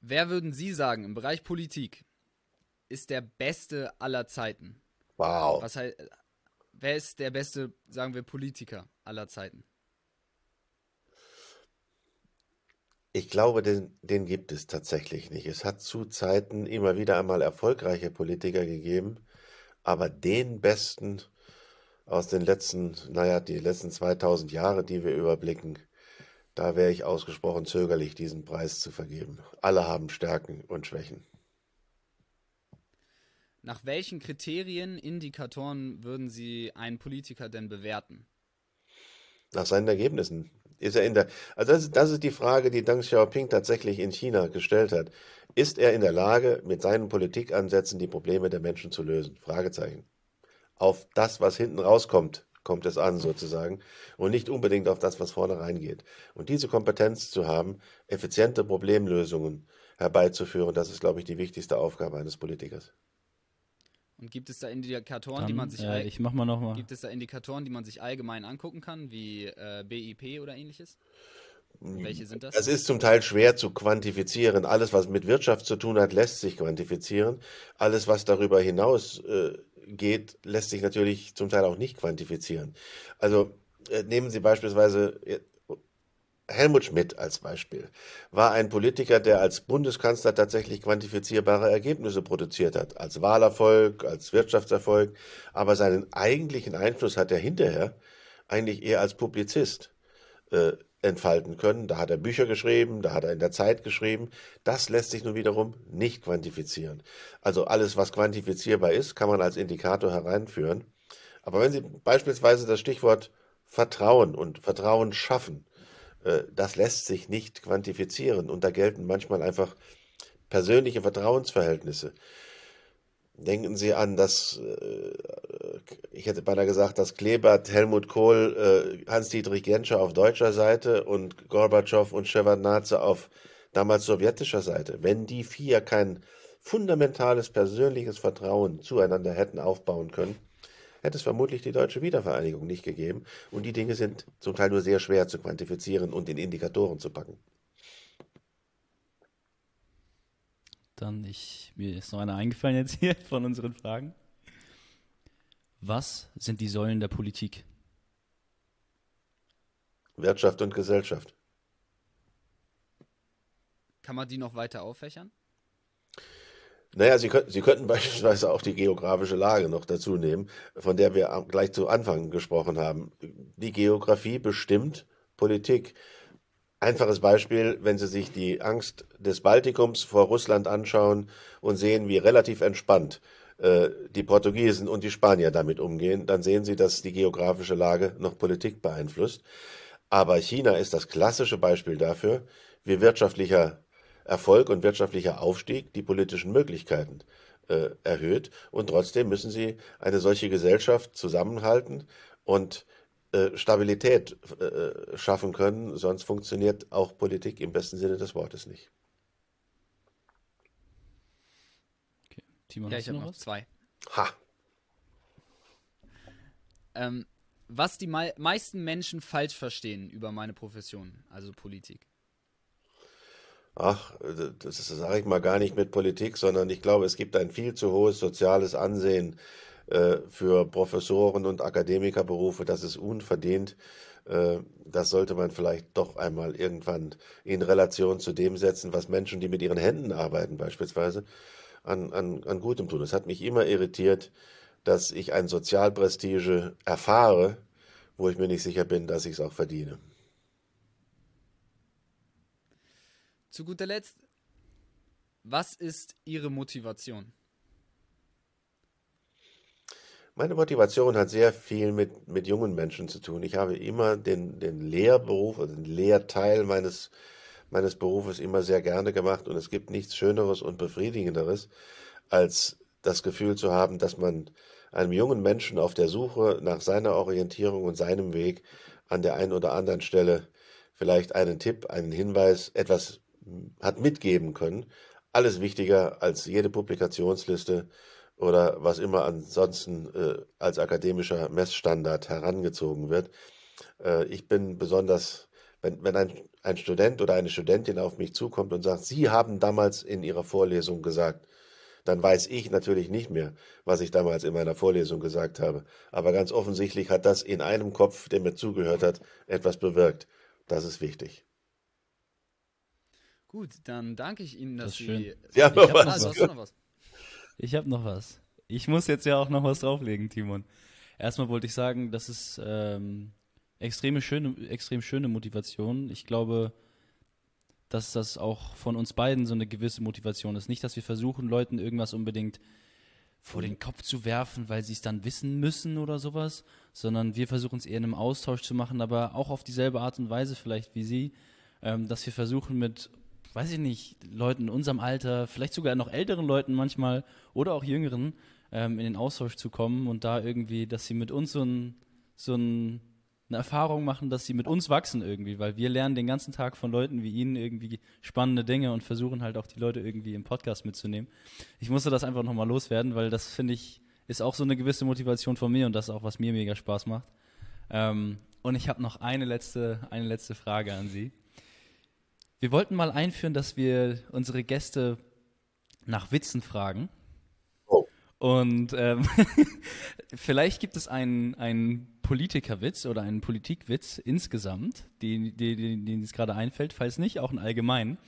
A: wer würden Sie sagen im Bereich Politik ist der beste aller Zeiten?
C: Wow.
A: Was heißt, wer ist der beste, sagen wir, Politiker aller Zeiten?
C: Ich glaube, den, den gibt es tatsächlich nicht. Es hat zu Zeiten immer wieder einmal erfolgreiche Politiker gegeben, aber den besten aus den letzten, naja, die letzten 2000 Jahre, die wir überblicken, da wäre ich ausgesprochen zögerlich, diesen Preis zu vergeben. Alle haben Stärken und Schwächen.
A: Nach welchen Kriterien, Indikatoren würden Sie einen Politiker denn bewerten?
C: Nach seinen Ergebnissen. Ist er in der, also das, ist- das ist die Frage, die Deng Xiaoping tatsächlich in China gestellt hat. Ist er in der Lage, mit seinen Politikansätzen die Probleme der Menschen zu lösen? Fragezeichen. Auf das, was hinten rauskommt, kommt es an sozusagen und nicht unbedingt auf das, was vorne reingeht. Und diese Kompetenz zu haben, effiziente Problemlösungen herbeizuführen, das ist, glaube ich, die wichtigste Aufgabe eines Politikers.
A: Und gibt es da Indikatoren, die man
B: Dann,
A: sich
B: äh, ich mach mal nochmal.
A: gibt es da Indikatoren, die man sich allgemein angucken kann, wie äh, BIP oder ähnliches? Welche sind das?
C: Es ist zum Teil schwer zu quantifizieren. Alles, was mit Wirtschaft zu tun hat, lässt sich quantifizieren. Alles, was darüber hinaus äh, geht, lässt sich natürlich zum Teil auch nicht quantifizieren. Also äh, nehmen Sie beispielsweise äh, Helmut Schmidt als Beispiel. War ein Politiker, der als Bundeskanzler tatsächlich quantifizierbare Ergebnisse produziert hat. Als Wahlerfolg, als Wirtschaftserfolg. Aber seinen eigentlichen Einfluss hat er hinterher eigentlich eher als Publizist äh, entfalten können. Da hat er Bücher geschrieben, da hat er in der Zeit geschrieben. Das lässt sich nun wiederum nicht quantifizieren. Also alles, was quantifizierbar ist, kann man als Indikator hereinführen. Aber wenn Sie beispielsweise das Stichwort Vertrauen und Vertrauen schaffen, das lässt sich nicht quantifizieren. Und da gelten manchmal einfach persönliche Vertrauensverhältnisse. Denken Sie an das, äh, ich hätte beinahe gesagt, dass Klebert, Helmut Kohl, äh, Hans-Dietrich Genscher auf deutscher Seite und Gorbatschow und Shevardnadze auf damals sowjetischer Seite. Wenn die vier kein fundamentales persönliches Vertrauen zueinander hätten aufbauen können, hätte es vermutlich die deutsche Wiedervereinigung nicht gegeben. Und die Dinge sind zum Teil nur sehr schwer zu quantifizieren und in Indikatoren zu packen.
B: Dann, ich, mir ist noch einer eingefallen jetzt hier von unseren Fragen. Was sind die Säulen der Politik?
C: Wirtschaft und Gesellschaft.
A: Kann man die noch weiter auffächern?
C: Naja, Sie, könnten, Sie könnten beispielsweise auch die geografische Lage noch dazu nehmen, von der wir gleich zu Anfang gesprochen haben. Die Geografie bestimmt Politik. Einfaches Beispiel, wenn Sie sich die Angst des Baltikums vor Russland anschauen und sehen, wie relativ entspannt äh, die Portugiesen und die Spanier damit umgehen, dann sehen Sie, dass die geografische Lage noch Politik beeinflusst. Aber China ist das klassische Beispiel dafür, wie wirtschaftlicher Erfolg und wirtschaftlicher Aufstieg die politischen Möglichkeiten äh, erhöht. Und trotzdem müssen Sie eine solche Gesellschaft zusammenhalten und äh, Stabilität äh, schaffen können, sonst funktioniert auch Politik im besten Sinne des Wortes nicht.
A: Okay. Timon, ja, ich habe noch was? zwei.
C: Ha.
A: Ähm, was die me meisten Menschen falsch verstehen über meine Profession, also Politik.
C: Ach, das sage ich mal gar nicht mit Politik, sondern ich glaube, es gibt ein viel zu hohes soziales Ansehen äh, für Professoren und Akademikerberufe, das ist unverdient. Äh, das sollte man vielleicht doch einmal irgendwann in Relation zu dem setzen, was Menschen, die mit ihren Händen arbeiten, beispielsweise, an, an, an Gutem tun. Es hat mich immer irritiert, dass ich ein Sozialprestige erfahre, wo ich mir nicht sicher bin, dass ich es auch verdiene.
A: Zu guter Letzt, was ist Ihre Motivation?
C: Meine Motivation hat sehr viel mit, mit jungen Menschen zu tun. Ich habe immer den, den Lehrberuf oder den Lehrteil meines, meines Berufes immer sehr gerne gemacht und es gibt nichts Schöneres und Befriedigenderes, als das Gefühl zu haben, dass man einem jungen Menschen auf der Suche nach seiner Orientierung und seinem Weg an der einen oder anderen Stelle vielleicht einen Tipp, einen Hinweis, etwas hat mitgeben können. Alles wichtiger als jede Publikationsliste, oder was immer ansonsten äh, als akademischer Messstandard herangezogen wird. Äh, ich bin besonders, wenn, wenn ein, ein Student oder eine Studentin auf mich zukommt und sagt, Sie haben damals in Ihrer Vorlesung gesagt, dann weiß ich natürlich nicht mehr, was ich damals in meiner Vorlesung gesagt habe. Aber ganz offensichtlich hat das in einem Kopf, der mir zugehört hat, etwas bewirkt. Das ist wichtig.
A: Gut, dann danke ich Ihnen, dass
B: das Sie.
C: Ja,
B: noch was. Also, hast du noch was? Ich habe noch was. Ich muss jetzt ja auch noch was drauflegen, Timon. Erstmal wollte ich sagen, das ist ähm, extreme schöne, extrem schöne Motivation. Ich glaube, dass das auch von uns beiden so eine gewisse Motivation ist. Nicht, dass wir versuchen, Leuten irgendwas unbedingt vor den Kopf zu werfen, weil sie es dann wissen müssen oder sowas, sondern wir versuchen es eher in einem Austausch zu machen, aber auch auf dieselbe Art und Weise vielleicht wie sie, ähm, dass wir versuchen mit weiß ich nicht, Leuten in unserem Alter, vielleicht sogar noch älteren Leuten manchmal oder auch jüngeren, ähm, in den Austausch zu kommen und da irgendwie, dass sie mit uns so, ein, so ein, eine Erfahrung machen, dass sie mit uns wachsen irgendwie, weil wir lernen den ganzen Tag von Leuten wie Ihnen irgendwie spannende Dinge und versuchen halt auch die Leute irgendwie im Podcast mitzunehmen. Ich musste das einfach nochmal loswerden, weil das finde ich, ist auch so eine gewisse Motivation von mir und das ist auch, was mir mega Spaß macht. Ähm, und ich habe noch eine letzte, eine letzte Frage an Sie. Wir wollten mal einführen, dass wir unsere Gäste nach Witzen fragen. Oh. Und ähm, vielleicht gibt es einen, einen Politikerwitz oder einen Politikwitz insgesamt, den, den, den es gerade einfällt, falls nicht, auch einen allgemeinen.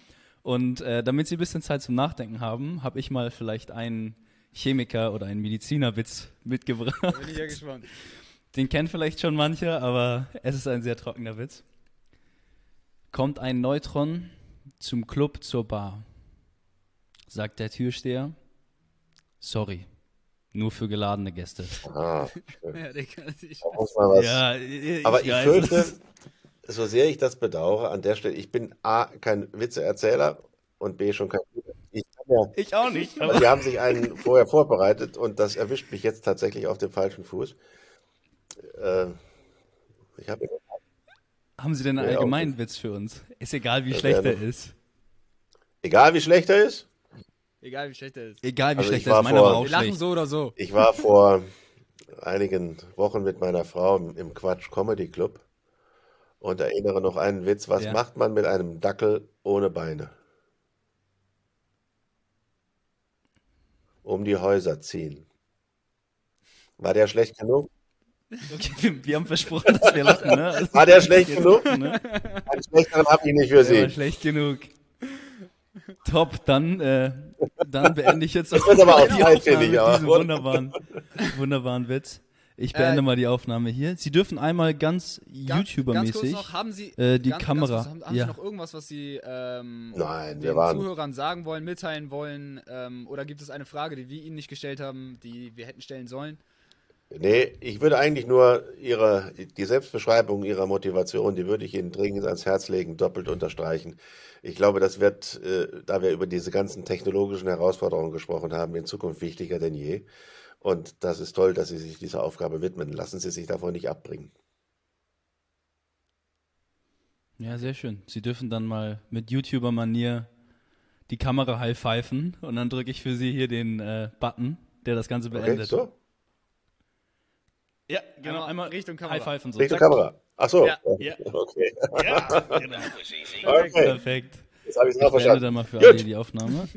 B: Und äh, damit Sie ein bisschen Zeit zum Nachdenken haben, habe ich mal vielleicht einen Chemiker oder einen Medizinerwitz mitgebracht. Bin ich ja gespannt. Den kennen vielleicht schon manche, aber es ist ein sehr trockener Witz kommt ein Neutron zum Club zur Bar. Sagt der Türsteher, sorry, Nur für geladene Gäste.
C: Ah,
A: Ja,
B: ich
C: Aber ich fürchte, so sehr ich das bedauere, an der Stelle, ich bin A, kein Witzeerzähler und B, schon kein guter. Ich ja,
B: Ich auch nicht.
C: aber die haben sich einen vorher vorbereitet und das erwischt mich jetzt tatsächlich auf dem falschen Fuß. Äh, ich habe
B: Haben Sie denn einen
C: Ja,
B: allgemeinen Witz für uns? Ist egal, wie
C: Das
B: schlecht er ist.
C: egal wie schlecht er ist,
A: Egal wie schlecht er ist.
B: Egal, wie
C: Also
B: schlecht
C: ich
B: er
C: war
B: ist. Meiner
C: vor-
B: war auch
A: Wir lachen
B: schlecht.
A: so oder so.
C: ich war vor einigen Wochen mit meiner Frau im im Quatsch Comedy Club und erinnere noch einen Witz. Was
B: Ja.
C: macht man mit einem Dackel ohne Beine? Um die Häuser ziehen. War der schlecht genug?
B: Okay, wir, wir haben versprochen, dass wir lachen, ne? Also,
C: War der schlecht genug?
B: ne?
C: Einen schlechteren habe ich nicht für
B: Der war
C: Sie.
B: schlecht genug. Top, dann, äh, dann beende ich jetzt auch
C: wird aber auch
B: die
C: Zeit,
B: Aufnahme mit diesem wunderbaren, wunderbaren Witz. Ich beende
A: Äh,
B: mal die Aufnahme hier. Sie dürfen einmal ganz
A: Ganz-
B: YouTuber-mäßig.
A: Sie,
B: äh, die
A: ganz,
B: Kamera,
A: Ganz kurz, haben, haben
B: ja.
A: Sie noch irgendwas, was Sie ähm,
C: Nein,
A: den
C: waren-
A: Zuhörern sagen wollen, mitteilen wollen? Ähm, oder gibt es eine Frage, die wir Ihnen nicht gestellt haben, die wir hätten stellen sollen?
C: Nee, ich würde eigentlich nur Ihre, die Selbstbeschreibung Ihrer Motivation, die würde ich Ihnen dringend ans Herz legen, doppelt unterstreichen. Ich glaube, das wird, äh, da wir über diese ganzen technologischen Herausforderungen gesprochen haben, in Zukunft wichtiger denn je. Und das ist toll, dass Sie sich dieser Aufgabe widmen. Lassen Sie sich davon nicht abbringen.
B: Ja, sehr schön. Sie dürfen dann mal mit YouTuber-Manier die Kamera high-pfeifen und dann drücke ich für Sie hier den äh, Button, der das Ganze
C: Okay,
B: beendet.
C: so?
B: Ja, genau.
A: Einmal Richtung Kamera.
B: High-pfeifen so.
C: Richtung
B: Zack.
C: Kamera. Ach so.
A: Ja,
B: ja.
C: Okay.
B: Ja, genau.
C: Okay.
B: Perfekt.
C: Jetzt habe ich es
B: Ich beende
C: verstanden.
B: dann mal für
C: Gut.
B: alle die Aufnahme.